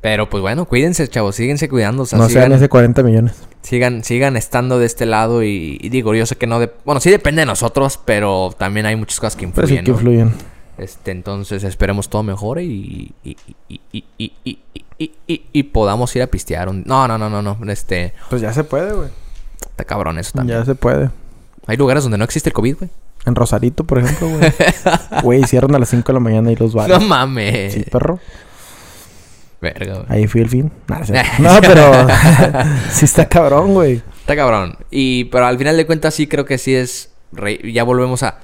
Pero pues bueno, cuídense, chavos. Síguense cuidando. O sea,
No
sigan,
sean ese 40 millones.
sigan, sigan estando de este lado. Y, y digo, yo sé que no. de- bueno, sí depende de nosotros, pero también hay muchas cosas que
Pero
influyen.
sí que
¿no? Este, entonces esperemos todo mejore y, y, y, y, y, y, y, y- y podamos ir a pistear. un- No, no, no, no, no. Este,
Pues ya se puede, güey.
está cabrón eso también.
Ya se puede.
Hay lugares donde no existe el COVID, güey.
En Rosarito, por ejemplo, güey. [LAUGHS] Güey, cierran a las 5 de la mañana y los bares.
No mames.
Sí, perro.
Verga, güey.
Ahí fui el fin. [LAUGHS] No pero [LAUGHS] sí está cabrón, güey.
Está cabrón. Y, pero al final de cuentas sí creo que sí es... Ya volvemos a,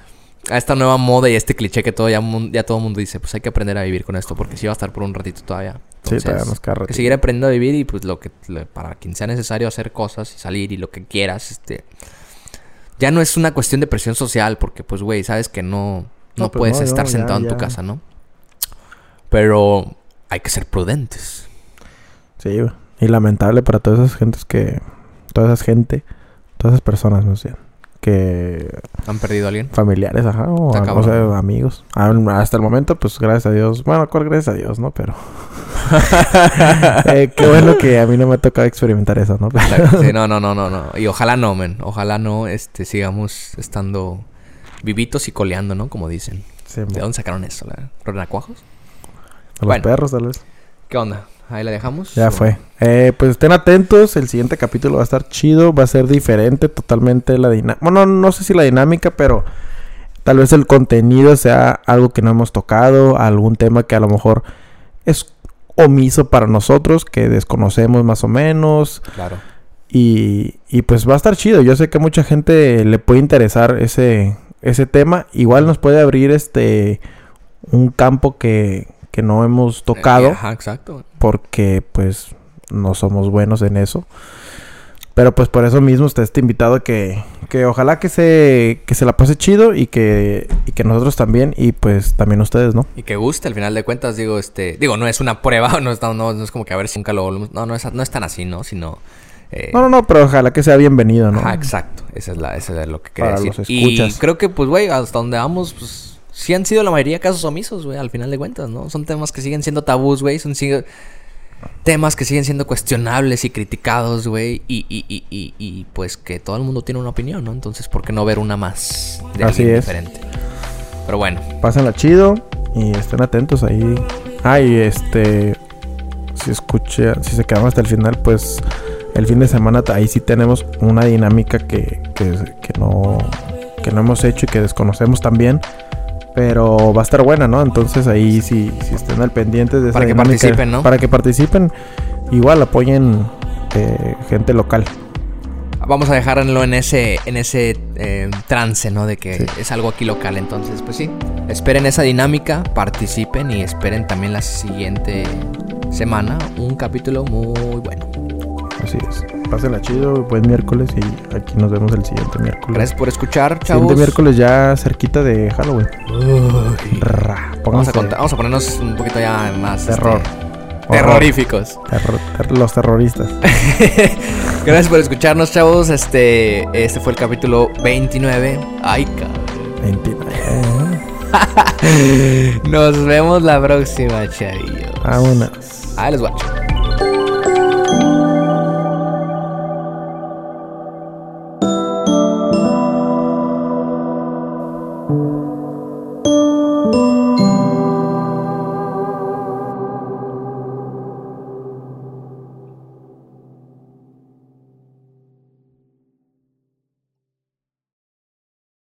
a esta nueva moda y este cliché que todo ya, todo el mundo dice. Pues hay que aprender a vivir con esto porque sí va a estar por un ratito todavía.
Sí, todavía nos
que seguir aprendiendo a vivir y pues lo que... lo- para quien sea necesario hacer cosas y salir y lo que quieras, este... Ya no es una cuestión de presión social porque pues, güey, sabes que no... No,
No, pues
puedes
no,
estar
no, ya,
sentado en tu
ya.
casa, ¿no? Pero hay que ser prudentes.
Sí, güey. Y lamentable para todas esas gentes que... Toda esa gente... Todas esas personas, no sé. Que...
¿Han perdido a alguien?
Familiares, ajá. O,
cabrón.
amigos. Ah, Hasta el momento, pues, gracias a Dios. Bueno, ¿cuál gracias a Dios, no? Pero... [LAUGHS] Eh, qué bueno que a mí no me ha tocado experimentar eso, ¿no?
Sí, [LAUGHS] no, no, no, no, no. Y ojalá no, men. Ojalá no, este, sigamos estando vivitos y coleando, ¿no? Como dicen.
Sí,
¿De dónde sacaron eso? ¿La ¿Renacuajos?
a los
Bueno.
perros, tal vez.
¿Qué onda? Ahí la dejamos.
Ya
¿O-
fue. Eh, pues estén atentos. El siguiente capítulo va a estar chido. Va a ser diferente totalmente la dinámica. Bueno, no sé si la dinámica, pero tal vez el contenido sea algo que no hemos tocado. Algún tema que a lo mejor es omiso para nosotros, que desconocemos más o menos.
Claro.
Y, y pues va a estar chido. Yo sé que a mucha gente le puede interesar ese, ese tema. Igual nos puede abrir este un campo que, que no hemos tocado.
Ajá, exacto.
Porque pues no somos buenos en eso. Pero pues por eso mismo está invitado a que, que ojalá que se, que se la pase chido y que, y que nosotros también y pues también ustedes, ¿no?
Y que guste, al final de cuentas, digo, este, digo, no es una prueba, [LAUGHS] no es, no, no, es como que a ver si nunca lo volvemos, no, no es, no es tan así, ¿no? Sino... eh,
No, no, no, pero ojalá que sea bienvenido, ¿no?
Ajá, exacto. Esa es, la, esa es lo que quería
Para
decir.
los
Y
escuchas.
creo que, pues, güey, hasta donde vamos, pues, sí han sido la mayoría casos omisos, güey, al final de cuentas, ¿no? Son temas que siguen siendo tabús, güey, son sigue- temas que siguen siendo cuestionables y criticados, güey, y, y, y, y, y, pues que todo el mundo tiene una opinión, ¿no? Entonces, ¿por qué no ver una más de
Así es.
diferente? Pero bueno,
Pásenla chido y estén atentos ahí. Ah, y este. Si escucha, si se quedan hasta el final, pues el fin de semana ahí sí tenemos una dinámica que, que, que no, que no hemos hecho y que desconocemos también. Pero va a estar buena, ¿no? Entonces ahí sí, si estén al pendiente de esa
Para que
dinámica,
participen, ¿no?
Para que participen. Igual apoyen eh, gente local.
vamos a dejarlo en ese, en ese eh, trance, ¿no? De que
Sí.
es algo aquí local. Entonces, pues sí, esperen esa dinámica, participen y esperen también la siguiente semana un capítulo muy bueno.
Así es. Pásenla chido, buen miércoles y aquí nos vemos el siguiente miércoles.
Gracias por escuchar,
Siguiente
chavos.
miércoles ya cerquita de Halloween. Ra,
Vamos a, contar- vamos a ponernos un poquito ya más
terror.
este,
Horror.
terroríficos.
Terror- ter- los terroristas. [LAUGHS]
Gracias por escucharnos, chavos. Este, este fue el capítulo 29. Ay, cabrón.
Mentira. [LAUGHS]
Nos vemos la próxima, chavillos.
Vámonos.
Ahí les guacho.